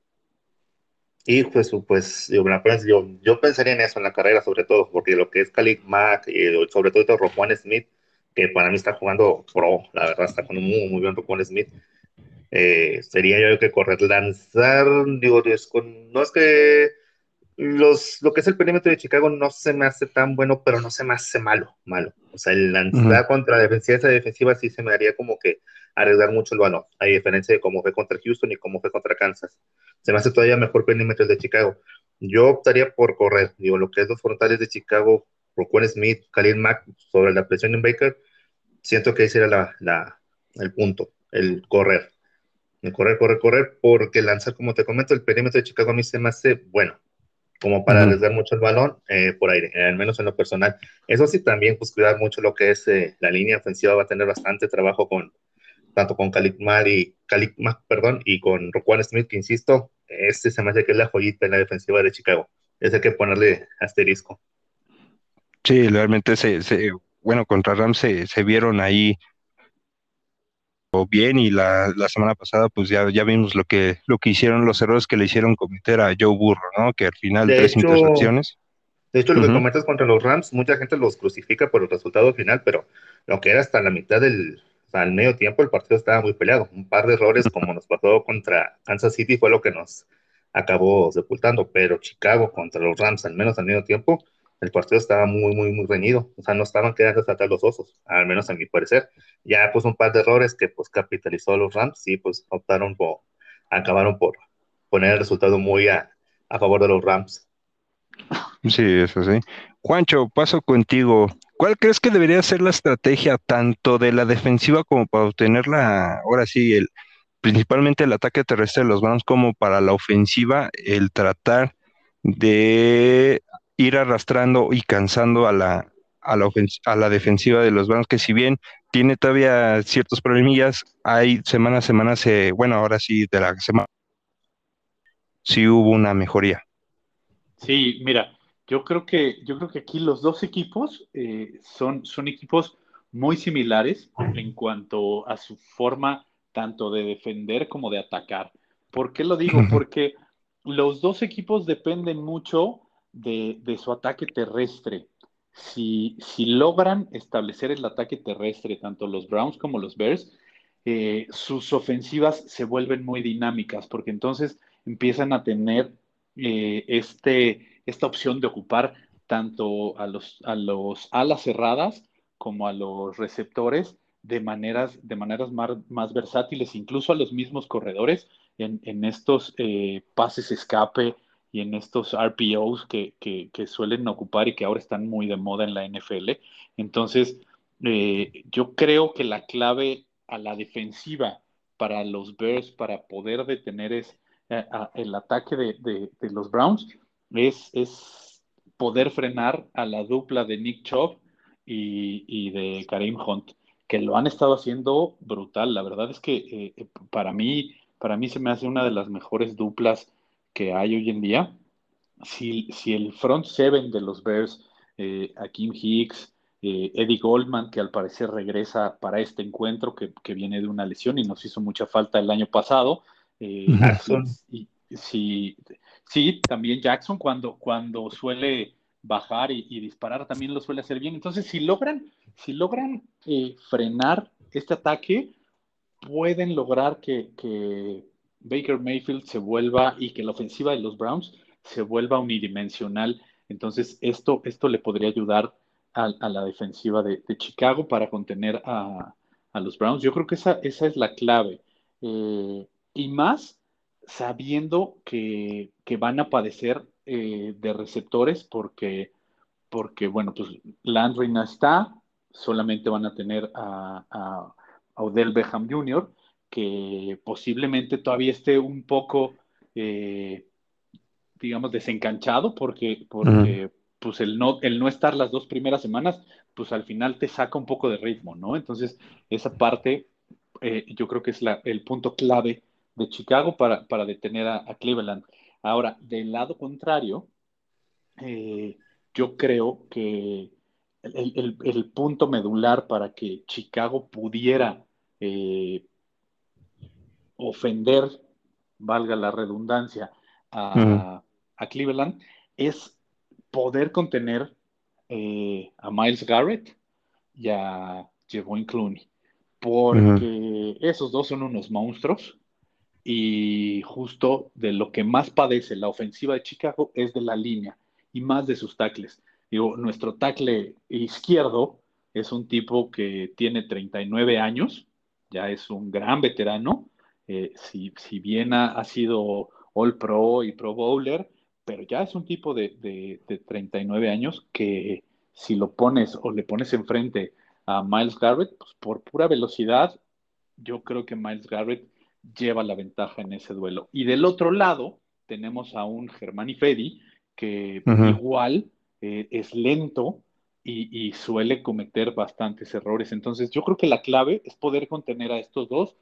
Y pues, pues yo, yo, pensaría en eso, en la carrera sobre todo, porque lo que es Khalid Mack, y sobre todo Rojuan Smith, que para mí está jugando pro, la verdad está jugando muy, muy bien Rojuan Smith, eh, sería yo que correr, lanzar, digo, no es que los, lo que es el perímetro de Chicago no se me hace tan bueno, pero no se me hace malo, malo. O sea, el lanzar contra la defensiva, esa defensiva sí se me haría como que arriesgar mucho el balón, a diferencia de cómo fue contra Houston y cómo fue contra Kansas. Se me hace todavía mejor perímetro el de Chicago. Yo optaría por correr, digo, lo que es los frontales de Chicago, Roquan Smith, Khalil Mack, sobre la presión en Baker, siento que ese era la, la, el punto, el correr correr, correr, correr, porque lanzar, como te comento, el perímetro de Chicago a mí se me hace bueno, como para arriesgar mucho el balón eh, por aire, al menos en lo personal. Eso sí, también, pues cuidar mucho lo que es eh, la línea ofensiva, va a tener bastante trabajo con, tanto con Khalid y, Khalid perdón, y con Roquan Smith, que insisto, este se me hace que es la joyita en la defensiva de Chicago. Es hay que ponerle asterisco. Sí, realmente se, se bueno, contra Rams se, se vieron ahí bien y la, semana pasada pues ya, ya vimos lo que, lo que hicieron, los errores que le hicieron cometer a Joe Burro, ¿no? Que al final de tres intercepciones. De hecho, lo que comentas contra los Rams, mucha gente los crucifica por el resultado final, pero lo que era hasta la mitad del, al medio tiempo, el partido estaba muy peleado. Un par de errores como nos pasó contra Kansas City fue lo que nos acabó sepultando, pero Chicago contra los Rams, al menos al medio tiempo, el partido estaba muy, muy, muy reñido. O sea, no estaban quedando hasta los osos, al menos a mi parecer. Ya pues un par de errores que pues capitalizó los Rams y pues optaron por, acabaron por poner el resultado muy a, a favor de los Rams. Sí, eso sí. Juancho, paso contigo. ¿Cuál crees que debería ser la estrategia tanto de la defensiva como para obtener la, ahora sí, el, principalmente el ataque terrestre de los Browns como para la ofensiva, el tratar de ir arrastrando y cansando a la, a la, a la defensiva de los Browns, que si bien tiene todavía ciertos problemillas, hay semana a semana, se, bueno, ahora sí, de la semana, sí hubo una mejoría. Sí, mira, yo creo que, yo creo que aquí los dos equipos eh, son, son equipos muy similares en cuanto a su forma tanto de defender como de atacar. ¿Por qué lo digo? Porque los dos equipos dependen mucho de, su ataque terrestre. Si, si, logran establecer el ataque terrestre, tanto los Browns como los Bears, eh, sus ofensivas se vuelven muy dinámicas, porque entonces empiezan a tener eh, este, esta opción de ocupar tanto a los, a los alas cerradas como a los receptores de maneras, de maneras más, versátiles, incluso a los mismos corredores en, estos eh, pases escape y en estos RPOs que, suelen ocupar y que ahora están muy de moda en la NFL. Entonces, eh, yo creo que la clave a la defensiva para los Bears, para poder detener es, eh, el ataque de, los Browns, es, es, poder frenar a la dupla de Nick Chubb y, de Karim Hunt, que lo han estado haciendo brutal. La verdad es que eh, para mí para mí se me hace una de las mejores duplas que hay hoy en día. Si, si el front seven de los Bears, eh, Akim Hicks, eh, Eddie Goldman, que al parecer regresa para este encuentro, que, viene de una lesión y nos hizo mucha falta el año pasado. Eh, y, sí, sí, también Jackson cuando, cuando suele bajar y, disparar también lo suele hacer bien. Entonces, si logran, si logran eh, frenar este ataque, pueden lograr que, que, Baker Mayfield se vuelva y que la ofensiva de los Browns se vuelva unidimensional. Entonces, esto, esto le podría ayudar a, la defensiva de, Chicago para contener a, los Browns. Yo creo que esa, esa es la clave. Eh, y más sabiendo que, van a padecer eh, de receptores porque, porque, bueno, pues Landry no está, solamente van a tener a, a, Odell Beckham Jr., que posiblemente todavía esté un poco, eh, digamos, desencanchado porque, porque pues el no, el no estar las dos primeras semanas, pues al final te saca un poco de ritmo, ¿no? Entonces, esa parte eh, yo creo que es la, el punto clave de Chicago para, para detener a, Cleveland. Ahora, del lado contrario, eh, yo creo que el, punto medular para que Chicago pudiera eh, ofender, valga la redundancia, a, a Cleveland, es poder contener eh, a Miles Garrett y a Jevon Clooney, porque esos dos son unos monstruos y justo de lo que más padece la ofensiva de Chicago es de la línea y más de sus tackles. Digo, nuestro tackle izquierdo es un tipo que tiene 39 años, ya es un gran veterano, eh, si, si, bien ha, ha, sido All Pro y Pro Bowler, pero ya es un tipo de, de, 39 años que si lo pones o le pones enfrente a Miles Garrett, pues por pura velocidad, yo creo que Miles Garrett lleva la ventaja en ese duelo. Y del otro lado tenemos a un Germani Fedi que igual eh, es lento y, y, suele cometer bastantes errores. Entonces yo creo que la clave es poder contener a estos dos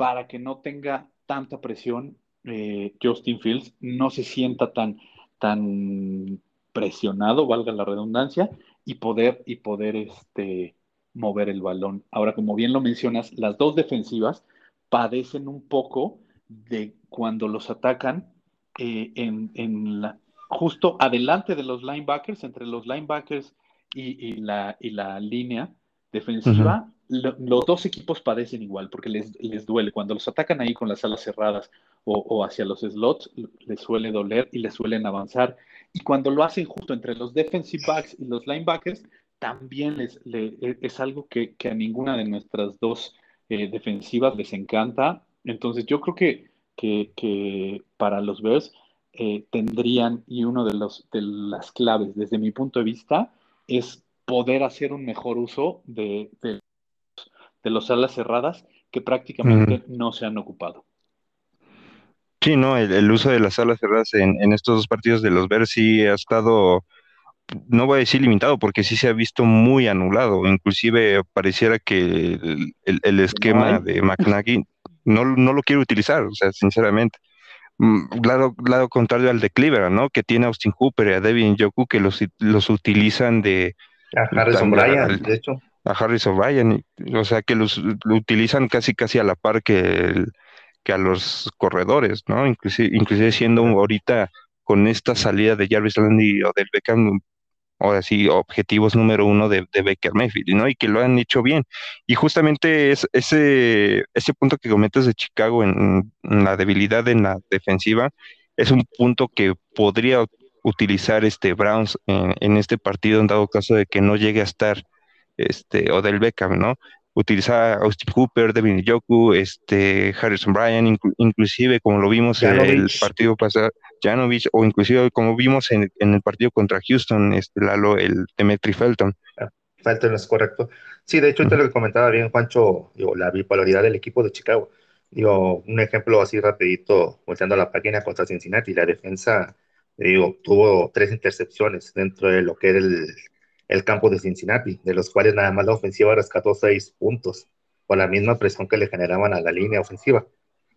para que no tenga tanta presión eh, Justin Fields no se sienta tan, tan presionado, valga la redundancia, y poder, y poder este, mover el balón. Ahora, como bien lo mencionas, las dos defensivas padecen un poco de cuando los atacan eh, en, la, justo adelante de los linebackers, entre los linebackers y, la, y la línea defensiva, los dos equipos padecen igual porque les, les, duele. Cuando los atacan ahí con las alas cerradas o, hacia los slots, les suele doler y les suelen avanzar. Y cuando lo hacen justo entre los defensive backs y los linebackers, también les, e, es algo que, a ninguna de nuestras dos eh, defensivas les encanta. Entonces yo creo que, que, para los Bears eh, tendrían, y uno de, los, de las claves desde mi punto de vista, es poder hacer un mejor uso de, los alas cerradas que prácticamente no se han ocupado. Sí, no, el, uso de las alas cerradas en, estos dos partidos de los Bears sí ha estado, no voy a decir limitado, porque sí se ha visto muy anulado. Inclusive pareciera que el, esquema de McNaghy no, no lo quiere utilizar, o sea, sinceramente. Mm, lado, lado contrario al de Cleveland, ¿no? Que tiene a Austin Cooper y a Devin Yoku que los, los utilizan de... A Harrison Bryan, de hecho. A Harrison Bryan, o sea, que los lo utilizan casi casi a la par que el que a los corredores, ¿no? Inclusive, inclusive siendo ahorita con esta salida de Jarvis Landry o del Beckham, ahora sí, objetivos número uno de, de, Baker Mayfield, ¿no? Y que lo han hecho bien. Y justamente es, ese, ese punto que comentas de Chicago en, la debilidad en la defensiva es un punto que podría utilizar este Browns en, este partido en dado caso de que no llegue a estar este o del Beckham, ¿no? utilizar a Austin Cooper, Devin Yoku, este, Harrison Bryan, inclusive como lo vimos en el partido pasado, Janovich, o inclusive como vimos en, el partido contra Houston, este Lalo, el Demetri Felton. Ah, Felton es correcto. Sí, de hecho, te lo comentaba bien, Juancho, digo, la bipolaridad del equipo de Chicago. Digo, un ejemplo así rapidito, volteando la página contra Cincinnati, la defensa, digo, tuvo tres intercepciones dentro de lo que era el el campo de Cincinnati, de los cuales nada más la ofensiva rescató seis puntos, con la misma presión que le generaban a la línea ofensiva.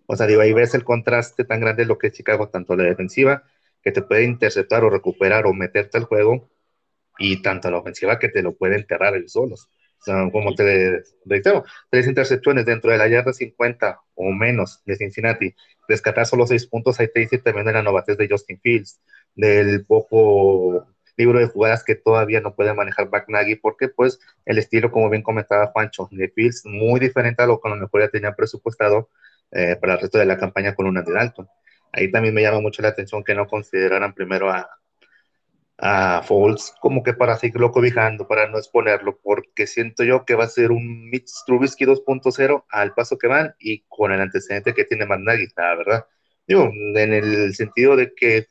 O sea, digo, ahí ves el contraste tan grande de lo que es Chicago, tanto la defensiva, que te puede interceptar o recuperar o meterte al juego, y tanto la ofensiva que te lo puede enterrar ellos solos. O sea, como te reitero, tres intercepciones dentro de la yarda 50 o menos de Cincinnati, rescatar solo seis puntos, ahí te dice también de la novatez de Justin Fields, del poco libro de jugadas que todavía no puede manejar Nagy, porque pues el estilo, como bien comentaba Juancho, de Fields, muy diferente a lo que a lo mejor ya tenía presupuestado eh, para el resto de la campaña con una de Dalton. Ahí también me llama mucho la atención que no consideraran primero a, a Foles como que para seguirlo cobijando, para no exponerlo, porque siento yo que va a ser un Mitch Trubisky 2.0 al paso que van y con el antecedente que tiene Matt Nagy, la verdad. Digo, en el sentido de que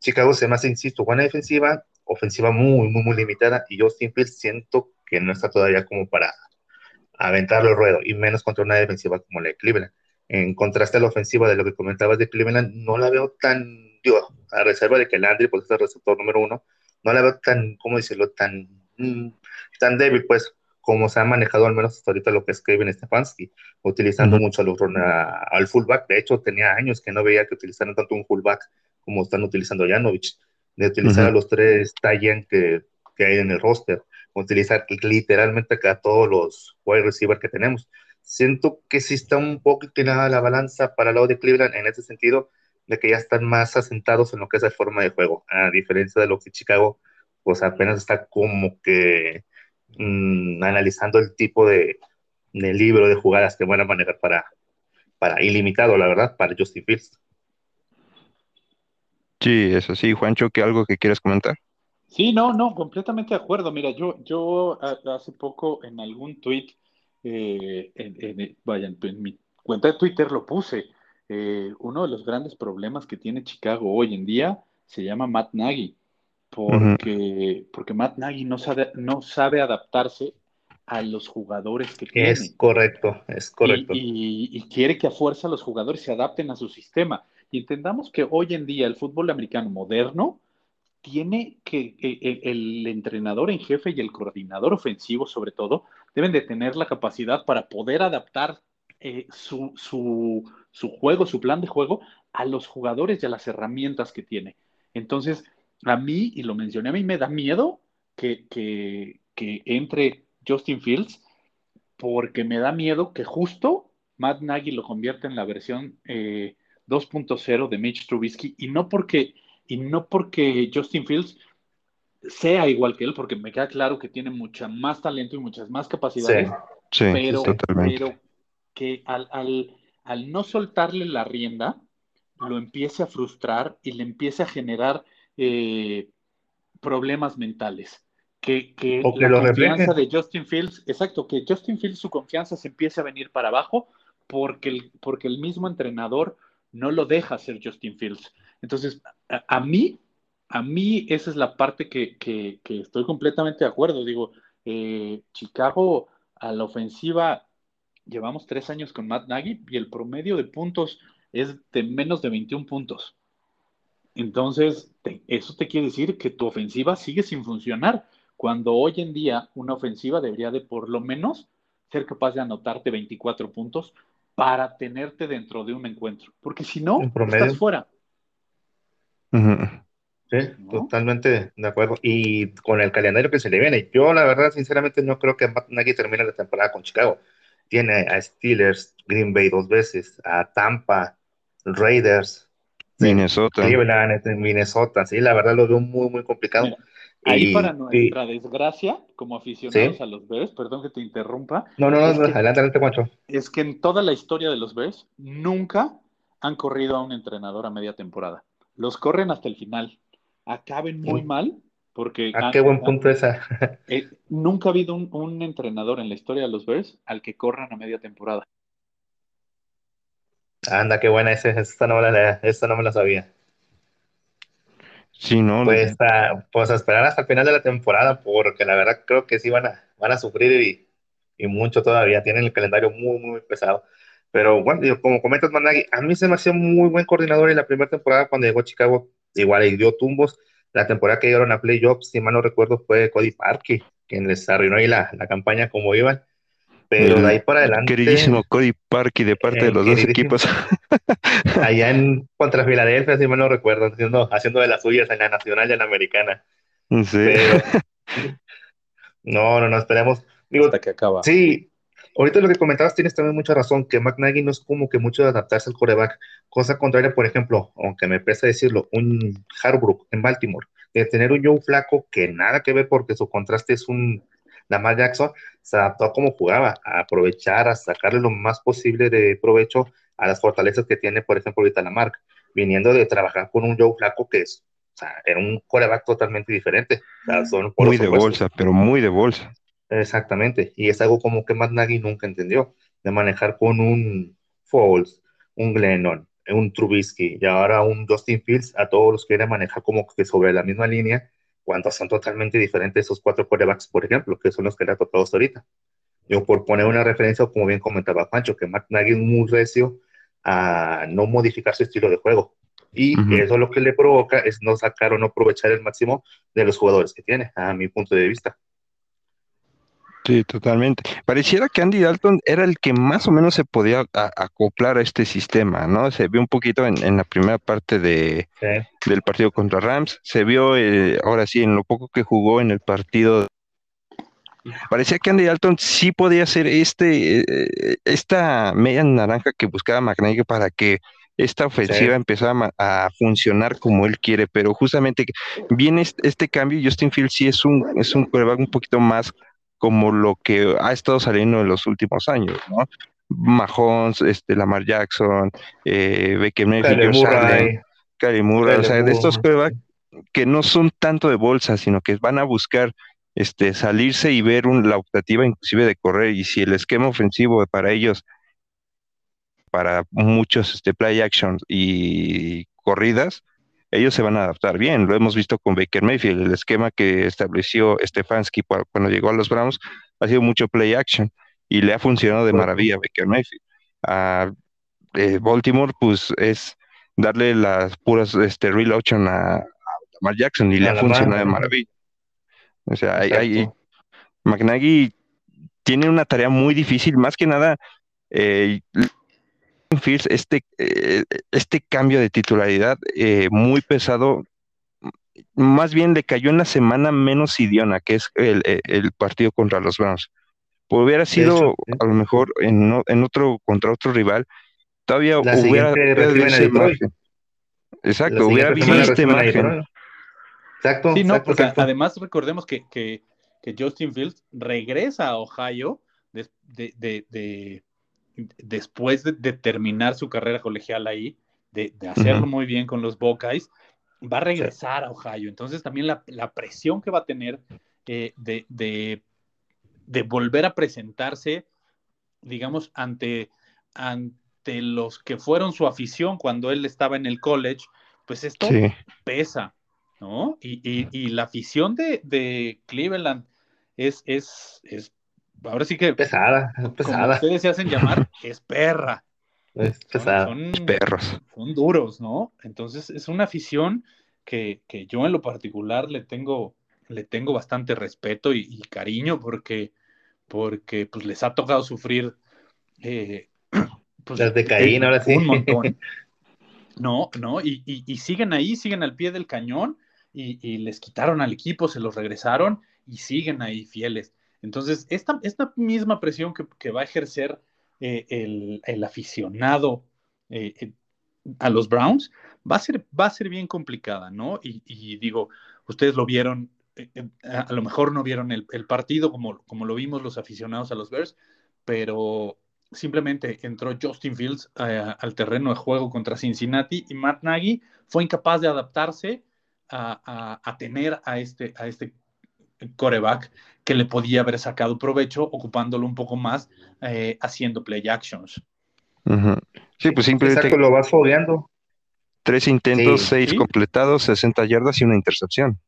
Chicago se más, insisto, buena defensiva, ofensiva muy, muy, muy limitada y Justin Fields siento que no está todavía como para aventarlo el ruedo y menos contra una defensiva como la de Cleveland. En contraste a la ofensiva de lo que comentabas de Cleveland, no la veo tan, digo, a reserva de que Landry pues es el receptor número uno, no la veo tan, ¿cómo decirlo?, tan, mm, tan débil, pues, como se ha manejado al menos hasta ahorita lo que es Kevin Stefanski, utilizando mucho al fullback. De hecho, tenía años que no veía que utilizaran tanto un fullback como están utilizando Janovich de utilizar a los tres Tayen que, que, hay en el roster, utilizar literalmente acá todos los wide receivers que tenemos. Siento que sí está un poco inclinada la balanza para el lado de Cleveland en ese sentido, de que ya están más asentados en lo que es la forma de juego, a diferencia de lo que Chicago, pues apenas está como que mm, analizando el tipo de, de, libro de jugadas que van a manejar para, para ilimitado, la verdad, para Justin Fields. Sí, eso sí, Juancho, ¿qué algo que quieres comentar? Sí, no, no, completamente de acuerdo. Mira, yo, yo hace poco en algún tweet, eh, en, vaya, en mi cuenta de Twitter lo puse. Eh, uno de los grandes problemas que tiene Chicago hoy en día se llama Matt Nagy, porque, porque Matt Nagy no sabe, no sabe adaptarse a los jugadores que tiene. Es correcto, es correcto. Y, y, quiere que a fuerza los jugadores se adapten a su sistema. Y entendamos que hoy en día el fútbol americano moderno tiene que, el, entrenador en jefe y el coordinador ofensivo sobre todo deben de tener la capacidad para poder adaptar eh, su, juego, su plan de juego a los jugadores y a las herramientas que tiene. Entonces, a mí, y lo mencioné, a mí me da miedo que, que, entre Justin Fields porque me da miedo que justo Matt Nagy lo convierta en la versión eh, 2.0 de Mitch Trubisky y no porque y no porque Justin Fields sea igual que él, porque me queda claro que tiene mucha más talento y muchas más capacidades, pero, pero, que al, al, no soltarle la rienda, lo empiece a frustrar y le empiece a generar eh, problemas mentales. Que, que, la confianza de Justin Fields, exacto, que Justin Fields su confianza se empiece a venir para abajo porque el, porque el mismo entrenador no lo deja hacer Justin Fields. Entonces, a, mí, a mí esa es la parte que, estoy completamente de acuerdo. Digo, eh, Chicago a la ofensiva llevamos tres años con Matt Nagy y el promedio de puntos es de menos de 21 puntos. Entonces, eso te quiere decir que tu ofensiva sigue sin funcionar, cuando hoy en día una ofensiva debería de por lo menos ser capaz de anotarte 24 puntos para tenerte dentro de un encuentro, porque si no, estás fuera. Sí, totalmente de acuerdo. Y con el calendario que se le viene, yo la verdad, sinceramente, no creo que nadie termine la temporada con Chicago. Tiene a Steelers, Green Bay dos veces, a Tampa, Raiders, Minnesota. Cleveland, Minnesota. Sí, la verdad lo veo muy, muy complicado. Ahí para nuestra desgracia, como aficionados a los Bears, perdón que te interrumpa. No, no, no, adelante, adelante, Juancho. Es que en toda la historia de los Bears, nunca han corrido a un entrenador a media temporada. Los corren hasta el final. Acaben muy mal, porque... ¿A ah, qué buen punto esa? Eh, nunca ha habido un, entrenador en la historia de los Bears al que corran a media temporada. Anda, qué buena esa, esta no, esta no me la sabía. Sí, no. Pues, a, pues esperar hasta el final de la temporada, porque la verdad creo que sí van a, van a sufrir y, y mucho todavía. Tienen el calendario muy, muy pesado. Pero bueno, como comentas, Managui, a mí se me hacía muy buen coordinador en la primera temporada cuando llegó a Chicago. Igual y dio tumbos. La temporada que llegaron a playoffs, si mal no recuerdo, fue Cody Parkey quien les arruinó ahí la, la campaña como iban. Pero de ahí para adelante. Queridísimo Cody Parkey de parte de los dos equipos. allá en contra Filadelfia, si mal no recuerdo, haciendo, haciendo de las suyas en la nacional y en la americana. Sí. no, no, no, esperemos. Digo, Hasta que acaba. Sí, ahorita lo que comentabas tienes también mucha razón, que McNaghy no es como que mucho de adaptarse al coreback. Cosa contraria, por ejemplo, aunque me pesa decirlo, un Harbrook en Baltimore, de tener un Joe flaco que nada que ver porque su contraste es un Lamar Jackson se adaptó a cómo jugaba, a aprovechar, a sacarle lo más posible de provecho a las fortalezas que tiene, por ejemplo, ahorita Lamar, viniendo de trabajar con un Joe Flaco que es, o sea, era un coreback totalmente diferente. muy de bolsa, pero muy de bolsa. Exactamente, y es algo como que Matt Nagy nunca entendió, de manejar con un Foles, un Glennon, un Trubisky y ahora un Justin Fields, a todos los quiere manejar como que sobre la misma línea cuando son totalmente diferentes esos cuatro quarterbacks, por ejemplo, que son los que le ha tocado hasta ahorita. Yo por poner una referencia, como bien comentaba Pancho, que Matt Nagy es muy recio a no modificar su estilo de juego. Y eso lo que le provoca es no sacar o no aprovechar el máximo de los jugadores que tiene, a mi punto de vista. Sí, totalmente. Pareciera que Andy Dalton era el que más o menos se podía acoplar a este sistema, ¿no? Se vio un poquito en, la primera parte de, del partido contra Rams, se vio eh, ahora sí en lo poco que jugó en el partido. Parecía que Andy Dalton sí podía hacer este, eh, esta media naranja que buscaba McNair para que esta ofensiva empezara a, funcionar como él quiere, pero justamente viene este, este, cambio, Justin Fields sí es un, es un un poquito más como lo que ha estado saliendo en los últimos años, ¿no? Mahomes, este, Lamar Jackson, eh, Beckham, Kyle Murray, o sea, de estos que no son tanto de bolsa, sino que van a buscar este, salirse y ver un, la optativa inclusive de correr, y si el esquema ofensivo para ellos, para muchos este, play actions y corridas, ellos se van a adaptar bien. Lo hemos visto con Baker Mayfield. El esquema que estableció Stefanski cuando llegó a los Browns ha sido mucho play action y le ha funcionado de maravilla a Baker Mayfield. A eh, Baltimore, pues es darle las puras este, real option a, a Jackson y le ha funcionado de maravilla. O sea, hay, McNaghy tiene una tarea muy difícil, más que nada. Eh, este, eh, este cambio de titularidad eh, muy pesado, más bien le cayó en la semana menos idiona, que es el, partido contra los Browns. Pues hubiera sido a lo mejor en, en, otro contra otro rival, todavía hubiera Exacto, hubiera visto esta imagen. Exacto. Sí, no, porque además recordemos que, que, Justin Fields regresa a Ohio de, de después de, terminar su carrera colegial ahí, de, hacerlo muy bien con los Buckeyes, va a regresar a Ohio. Entonces también la, presión que va a tener eh, de, volver a presentarse, digamos, ante, ante los que fueron su afición cuando él estaba en el college, pues esto pesa, ¿no? Y, la afición de, Cleveland es, es, es ahora sí que. Pesada, pesada. Como ustedes se hacen llamar, es perra. Es pesada. Son, perros. Son duros, ¿no? Entonces es una afición que, yo en lo particular le tengo, le tengo bastante respeto y, cariño porque, porque pues les ha tocado sufrir. Eh, pues, Las de Caín, ahora sí. Un montón. No, no, y, y, siguen ahí, siguen al pie del cañón y, les quitaron al equipo, se los regresaron y siguen ahí fieles. Entonces, esta, esta misma presión que, va a ejercer eh, el, aficionado eh, a los Browns va a, ser, va a ser bien complicada, ¿no? Y, digo, ustedes lo vieron, eh, a, lo mejor no vieron el, partido como, como lo vimos los aficionados a los Bears, pero simplemente entró Justin Fields al terreno de juego contra Cincinnati y Matt Nagy fue incapaz de adaptarse a, a, tener a este, a este coreback que le podía haber sacado provecho ocupándolo un poco más eh, haciendo play actions. Sí, pues simplemente. lo vas fogueando. Tres intentos, seis completados, 60 yardas y una intercepción.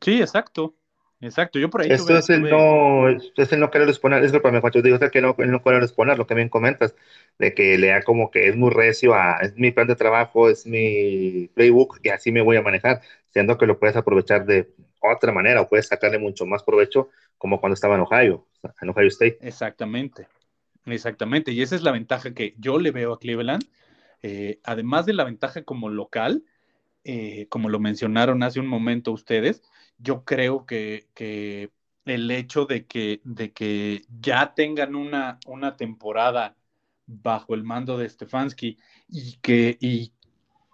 Sí, exacto. Exacto, yo por ahí. Esto es, el no, es el no querer exponer, es lo que me faltó, digo, es que no, no querer exponer, lo que bien comentas, de que le da como que es muy recio a, es mi plan de trabajo, es mi playbook y así me voy a manejar, siendo que lo puedes aprovechar de otra manera o puedes sacarle mucho más provecho como cuando estaba en Ohio, en Ohio State. Exactamente, exactamente. Y esa es la ventaja que yo le veo a Cleveland. Eh, además de la ventaja como local, eh, como lo mencionaron hace un momento ustedes, yo creo que, el hecho de que, de que ya tengan una, una temporada bajo el mando de Stefanski y que, y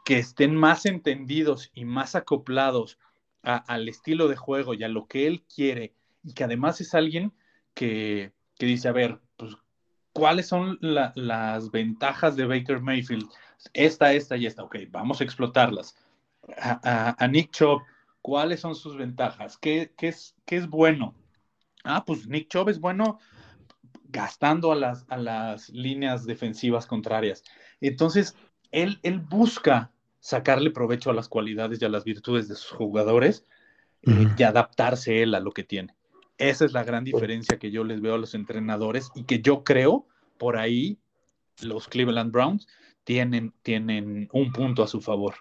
que estén más entendidos y más acoplados al estilo de juego y a lo que él quiere, y que además es alguien que, dice, a ver, pues, ¿cuáles son las ventajas de Baker Mayfield? Esta, esta y esta, ok, vamos a explotarlas. A, Nick Chubb, ¿cuáles son sus ventajas? ¿Qué, es, ¿Qué es bueno? Ah, pues Nick Chubb es bueno gastando a las, a las líneas defensivas contrarias. Entonces, él, él busca sacarle provecho a las cualidades y a las virtudes de sus jugadores eh, y adaptarse él a lo que tiene. Esa es la gran diferencia que yo les veo a los entrenadores y que yo creo por ahí los Cleveland Browns tienen, tienen un punto a su favor.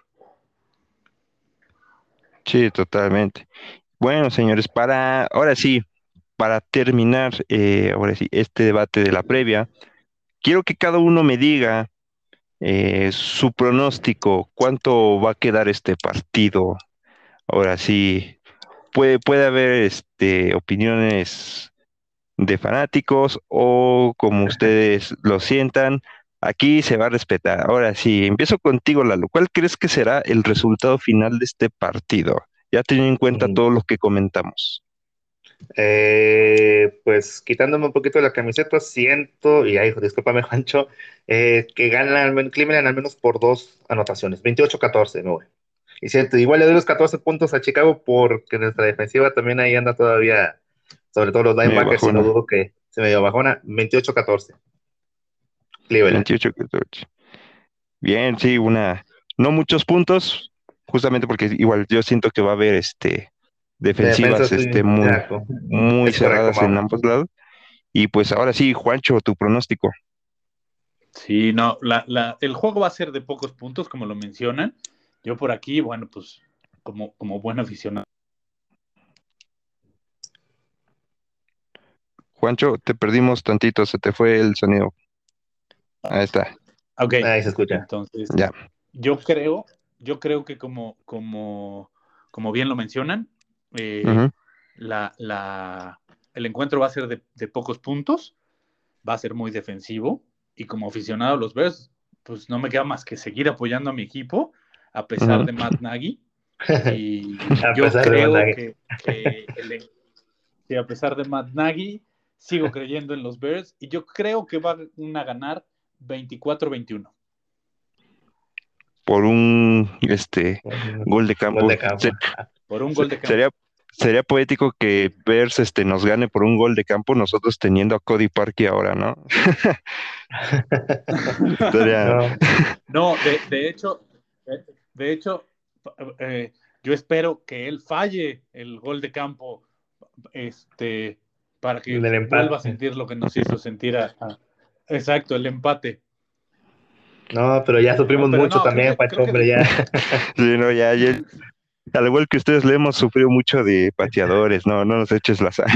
Sí, totalmente. Bueno, señores, para ahora sí, para terminar, eh, ahora sí, este debate de la previa, quiero que cada uno me diga eh, su pronóstico, ¿cuánto va a quedar este partido? Ahora sí, puede, puede haber este, opiniones de fanáticos o como ustedes lo sientan, aquí se va a respetar. Ahora sí, empiezo contigo, Lalo. ¿Cuál crees que será el resultado final de este partido? Ya teniendo en cuenta mm. todo lo que comentamos. Eh, pues quitándome un poquito de la camiseta, siento, y ahí, discúlpame, Juancho, eh, que gana Cleveland al menos por dos anotaciones, 28-14, me voy. Y siento, igual le doy los 14 puntos a Chicago porque nuestra defensiva también ahí anda todavía, sobre todo los linebackers, y no dudo que se me dio bajona, 28-14. Cleveland. 28-14. Bien, sí, una, no muchos puntos, justamente porque igual yo siento que va a haber este defensivas este, muy, muy cerradas en ambos lados. Y pues ahora sí, Juancho, tu pronóstico. Sí, no, la, el juego va a ser de pocos puntos, como lo mencionan. Yo por aquí, bueno, pues como, como buen aficionado. Juancho, te perdimos tantito, se te fue el sonido. Ahí está. Ok. Ahí se escucha. Entonces, ya. yo creo, yo creo que como, como, como bien lo mencionan, eh, la, el encuentro va a ser de, pocos puntos, va a ser muy defensivo y como aficionado a los Bears, pues no me queda más que seguir apoyando a mi equipo a pesar de Matt Nagy. Y yo creo que, a pesar de Matt Nagy, sigo creyendo en los Bears y yo creo que van a ganar 24-21 por un este gol de campo. por un gol de campo. Sería, sería poético que Bears este, nos gane por un gol de campo, nosotros teniendo a Cody Parkey ahora, ¿no? no, de, hecho, de hecho, eh, yo espero que él falle el gol de campo, este, para que vuelva a sentir lo que nos hizo sentir a, exacto, el empate. No, pero ya sufrimos mucho también, Pacho, hombre, ya. sí, no, ya, ya, al igual que ustedes le hemos sufrido mucho de pateadores, no, no nos eches la sal.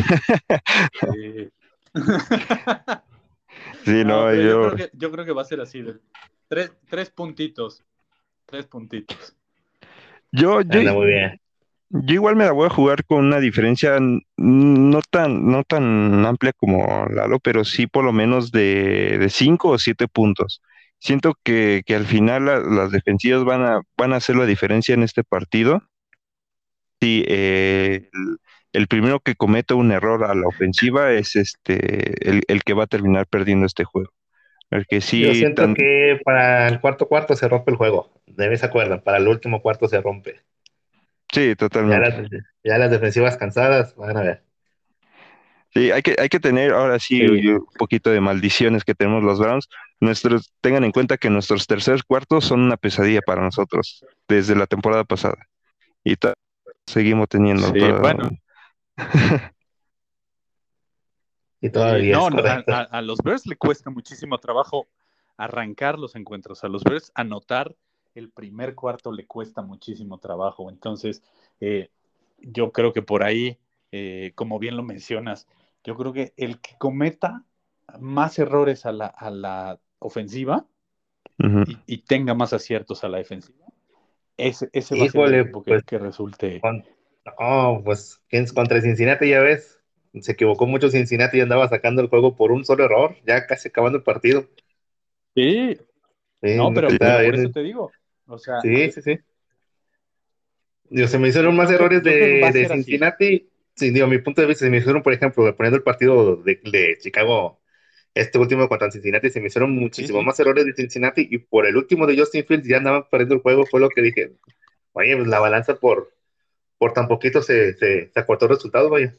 sí. no, yo... Yo, creo que, va a ser así, tres, tres puntitos, tres puntitos. Yo, yo, yo igual me la voy a jugar con una diferencia no tan, no tan amplia como Lalo, pero sí por lo menos de, de cinco o siete puntos siento que, que, al final las defensivas van a, van a hacer la diferencia en este partido Sí, eh, el, primero que cometa un error a la ofensiva es este el, que va a terminar perdiendo este juego. Porque sí, Yo siento que para el cuarto cuarto se rompe el juego. De se acuerdan, para el último cuarto se rompe. Sí, totalmente. Ya las, defensivas cansadas, van a ver. Sí, hay que, hay que tener ahora sí, un poquito de maldiciones que tenemos los Browns. Nuestros, tengan en cuenta que nuestros terceros cuartos son una pesadilla para nosotros desde la temporada pasada. Y seguimos teniendo. bueno. y todavía. no, a, los Bears le cuesta muchísimo trabajo arrancar los encuentros. A los Bears anotar el primer cuarto le cuesta muchísimo trabajo. Entonces, eh, yo creo que por ahí, eh, como bien lo mencionas, yo creo que el que cometa más errores a la, a la ofensiva y, tenga más aciertos a la defensiva, ese, ese va a ser el equipo que, pues, resulte. oh, pues contra Cincinnati ya ves, se equivocó mucho Cincinnati y andaba sacando el juego por un solo error, ya casi acabando el partido. Sí. no, pero, por eso te digo. O sea, sí, sí, sí. Digo, se me hicieron más errores de, de Cincinnati. Sí, digo, mi punto de vista, se me hicieron, por ejemplo, poniendo el partido de, de Chicago, este último contra Cincinnati, se me hicieron muchísimo más errores de Cincinnati y por el último de Justin Fields ya andaban perdiendo el juego, fue lo que dije, oye, pues la balanza por, por tan poquito se, se, se acortó el resultado, vaya.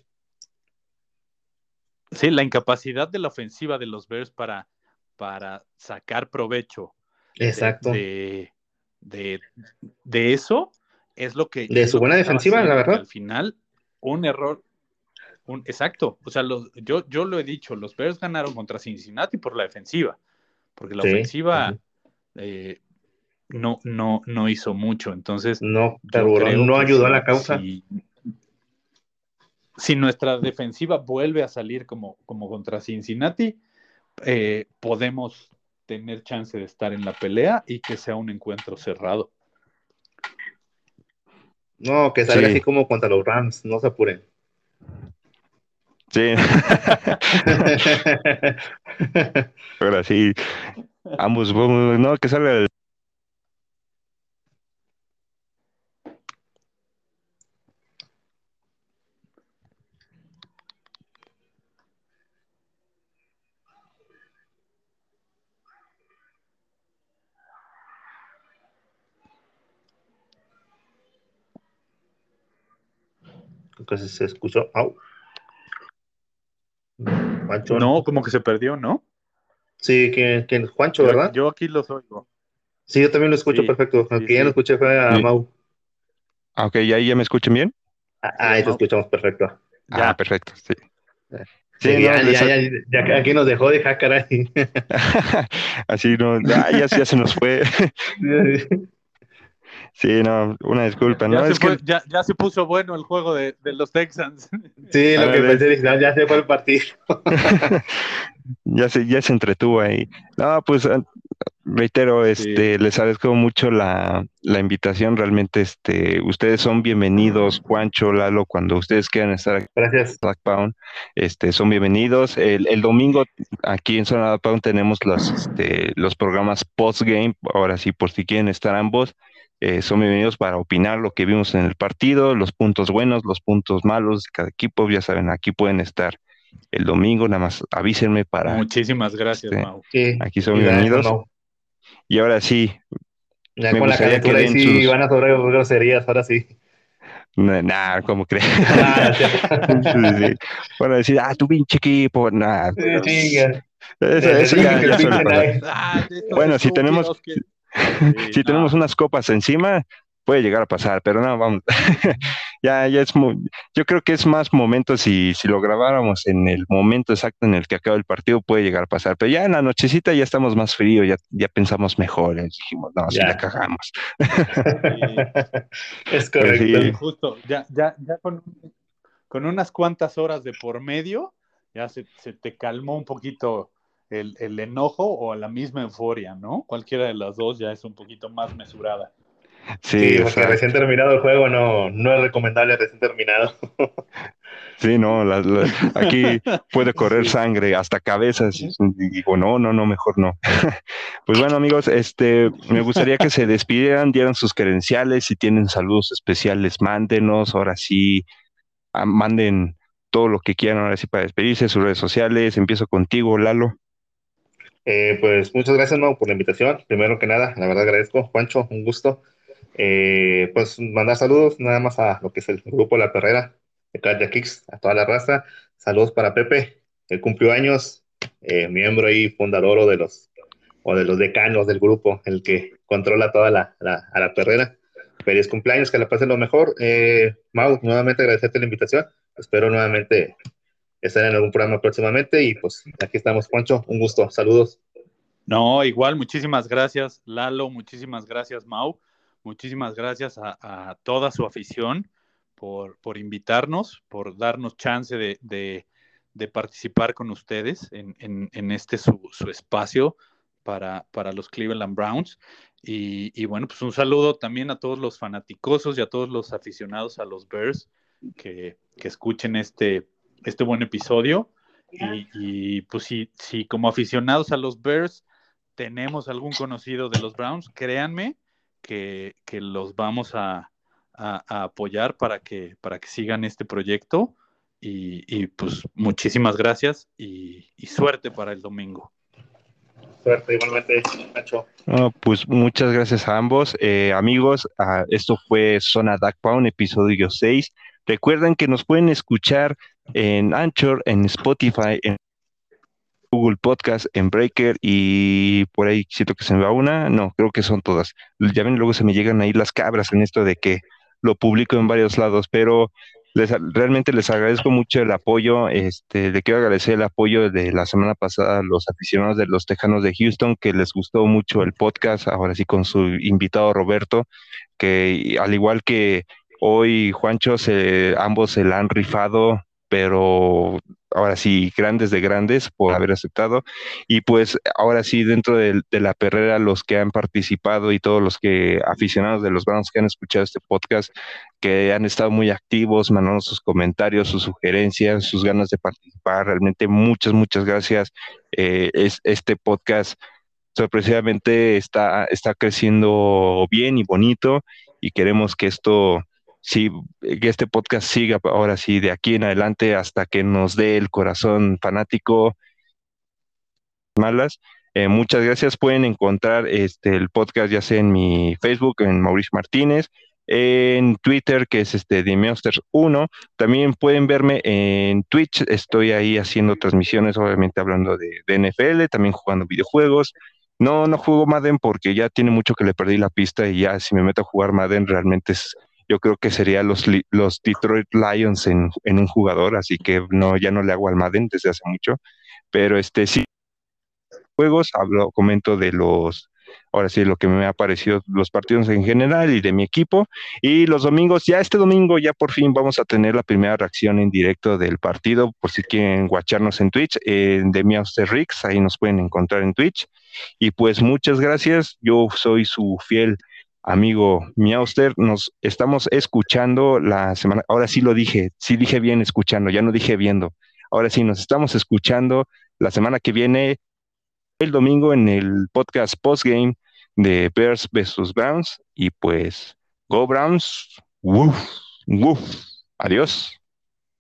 Sí, la incapacidad de la ofensiva de los Bears para, para sacar provecho Exacto. De, de, de, eso es lo que... De su buena defensiva, la verdad. Al final, un error, un, exacto, o sea, yo, yo lo he dicho, los Bears ganaron contra Cincinnati por la defensiva, porque la ofensiva eh, no, no, no hizo mucho, entonces... No, no ayudó a la causa si nuestra defensiva vuelve a salir como, como contra Cincinnati, eh, podemos tener chance de estar en la pelea y que sea un encuentro cerrado. No, que salga así como contra los Rams, no se apuren. Sí. Ahora sí, ambos, no, que salga el que se escuchó. Juancho. No, como que se perdió, ¿no? Sí, que, que Juancho, ¿verdad? Yo aquí los oigo. Sí, yo también lo escucho perfecto. Aunque ya lo escuché fue a Mau. Ah, ok, ¿ya, ¿ya me escuchan bien? Ah, ahí te escuchamos perfecto. Ya, ah, perfecto, sí. Sí, ya, ya, ya, aquí nos dejó de caray. Así no, ya, ya, se nos fue. Sí, no, una disculpa. Ya, ¿no? se, es que... ya, ya, se puso bueno el juego de, de los Texans. Sí, lo que pensé, ya se fue el partido. ya, se, ya se entretuvo ahí. No, pues ah, reitero, este, les agradezco mucho la, la, invitación. Realmente, este, ustedes son bienvenidos, Juancho, Lalo, cuando ustedes quieran estar aquí. Gracias. Pound, este, son bienvenidos. El, el domingo aquí en Zona Pound tenemos los, este, los programas post-game. Ahora sí, por si quieren estar ambos. Eh, son bienvenidos para opinar lo que vimos en el partido, los puntos buenos, los puntos malos de cada equipo. Ya saben, aquí pueden estar el domingo, nada más avísenme para. Muchísimas gracias, este, Mau. aquí son bienvenidos. Y ahora sí. Ya con la calentura ahí sí van a sobrar groserías, ahora sí. Nada, ¿cómo crees? Ah, bueno, decir, ah, tu pinche equipo, nada. Sí, Eso, ya, ah, bueno, si tenemos, si tenemos unas copas encima, puede llegar a pasar, pero no, vamos. ya, ya es yo creo que es más momento si, si lo grabáramos en el momento exacto en el que acaba el partido, puede llegar a pasar. Pero ya en la nochecita ya estamos más fríos, ya, ya pensamos mejor, eh, dijimos, no, si la cagamos. es correcto. justo, ya, ya, ya con, con, unas cuantas horas de por medio, ya se, se te calmó un poquito el, el, enojo o la misma euforia, ¿no? Cualquiera de las dos ya es un poquito más mesurada. Sí, porque recién terminado el juego no, no es recomendable recién terminado. Sí, no, aquí puede correr sangre hasta cabezas. Y digo, no, no, no, mejor no. Pues bueno, amigos, este, me gustaría que se despidieran, dieran sus credenciales, si tienen saludos especiales, mándenos, ahora sí, ah, manden todo lo que quieran, ahora sí, para despedirse, sus redes sociales. Empiezo contigo, Lalo. Eh, pues muchas gracias, Mau, por la invitación. Primero que nada, la verdad agradezco. Juancho, un gusto. Eh, pues mandar saludos nada más a lo que es el grupo La Perrera de Calle Kicks, a toda la raza. Saludos para Pepe, que cumplió años, eh, miembro y fundador o de los decanos del grupo, el que controla toda la, la perrera. Feliz cumpleaños, que la pasen lo mejor. Mau, nuevamente agradecerte la invitación. Espero nuevamente estar en algún programa próximamente. Y pues aquí estamos, Juancho. Un gusto. Saludos. No, igual, muchísimas gracias, Lalo. Muchísimas gracias, Mau. Muchísimas gracias a, toda su afición por, por invitarnos, por darnos chance de, de, participar con ustedes en, en, este su, su espacio para, para, los Cleveland Browns. Y, y, bueno, pues un saludo también a todos los fanaticosos y a todos los aficionados a los Bears que, que escuchen este, este buen episodio. Y, y, pues si, si como aficionados a los Bears tenemos algún conocido de los Browns, créanme que, que los vamos a, a, apoyar para que, para que sigan este proyecto. Y, pues muchísimas gracias y, suerte para el domingo. Suerte, igualmente, Nacho. pues muchas gracias a ambos. Eh, amigos, ah, esto fue Zona Duck Pound, episodio 6. Recuerden que nos pueden escuchar en Anchor, en Spotify, en Google Podcast, en Breaker y por ahí siento que se me va una. No, creo que son todas. Ya ven, luego se me llegan ahí las cabras en esto de que lo publico en varios lados, pero les, realmente les agradezco mucho el apoyo. Este, le quiero agradecer el apoyo de la semana pasada a los aficionados de los Tejanos de Houston, que les gustó mucho el podcast, ahora sí con su invitado Roberto, que al igual que hoy Juancho, se, ambos se la han rifado, pero ahora sí, grandes de grandes por haber aceptado. Y pues ahora sí, dentro de, la perrera, los que han participado y todos los que aficionados de los Browns que han escuchado este podcast, que han estado muy activos, mandando sus comentarios, sus sugerencias, sus ganas de participar. Realmente muchas, muchas gracias. Eh, es, este podcast sorpresivamente está, está creciendo bien y bonito y queremos que esto sí, que este podcast siga ahora sí de aquí en adelante hasta que nos dé el corazón fanático malas. Eh, muchas gracias. Pueden encontrar este el podcast ya sea en mi Facebook, en Mauricio Martínez, en Twitter, que es este de 1. También pueden verme en Twitch. Estoy ahí haciendo transmisiones, obviamente hablando de, de NFL, también jugando videojuegos. No, no juego Madden porque ya tiene mucho que le perdí la pista y ya si me meto a jugar Madden realmente es yo creo que sería los, los Detroit Lions en, un jugador, así que no, ya no le hago al Madden desde hace mucho, pero este sí, juegos, hablo, comento de los, ahora sí, lo que me ha parecido los partidos en general y de mi equipo, y los domingos, ya este domingo ya por fin vamos a tener la primera reacción en directo del partido, por si quieren guacharnos en Twitch, en de Miauster Rix, ahí nos pueden encontrar en Twitch, y pues muchas gracias, yo soy su fiel amigo Miauster, nos estamos escuchando la semana, ahora sí lo dije, sí dije bien escuchando, ya no dije viendo, ahora sí nos estamos escuchando la semana que viene, el domingo en el podcast postgame de Bears vs. Browns y pues, go Browns, woof, woof, adiós.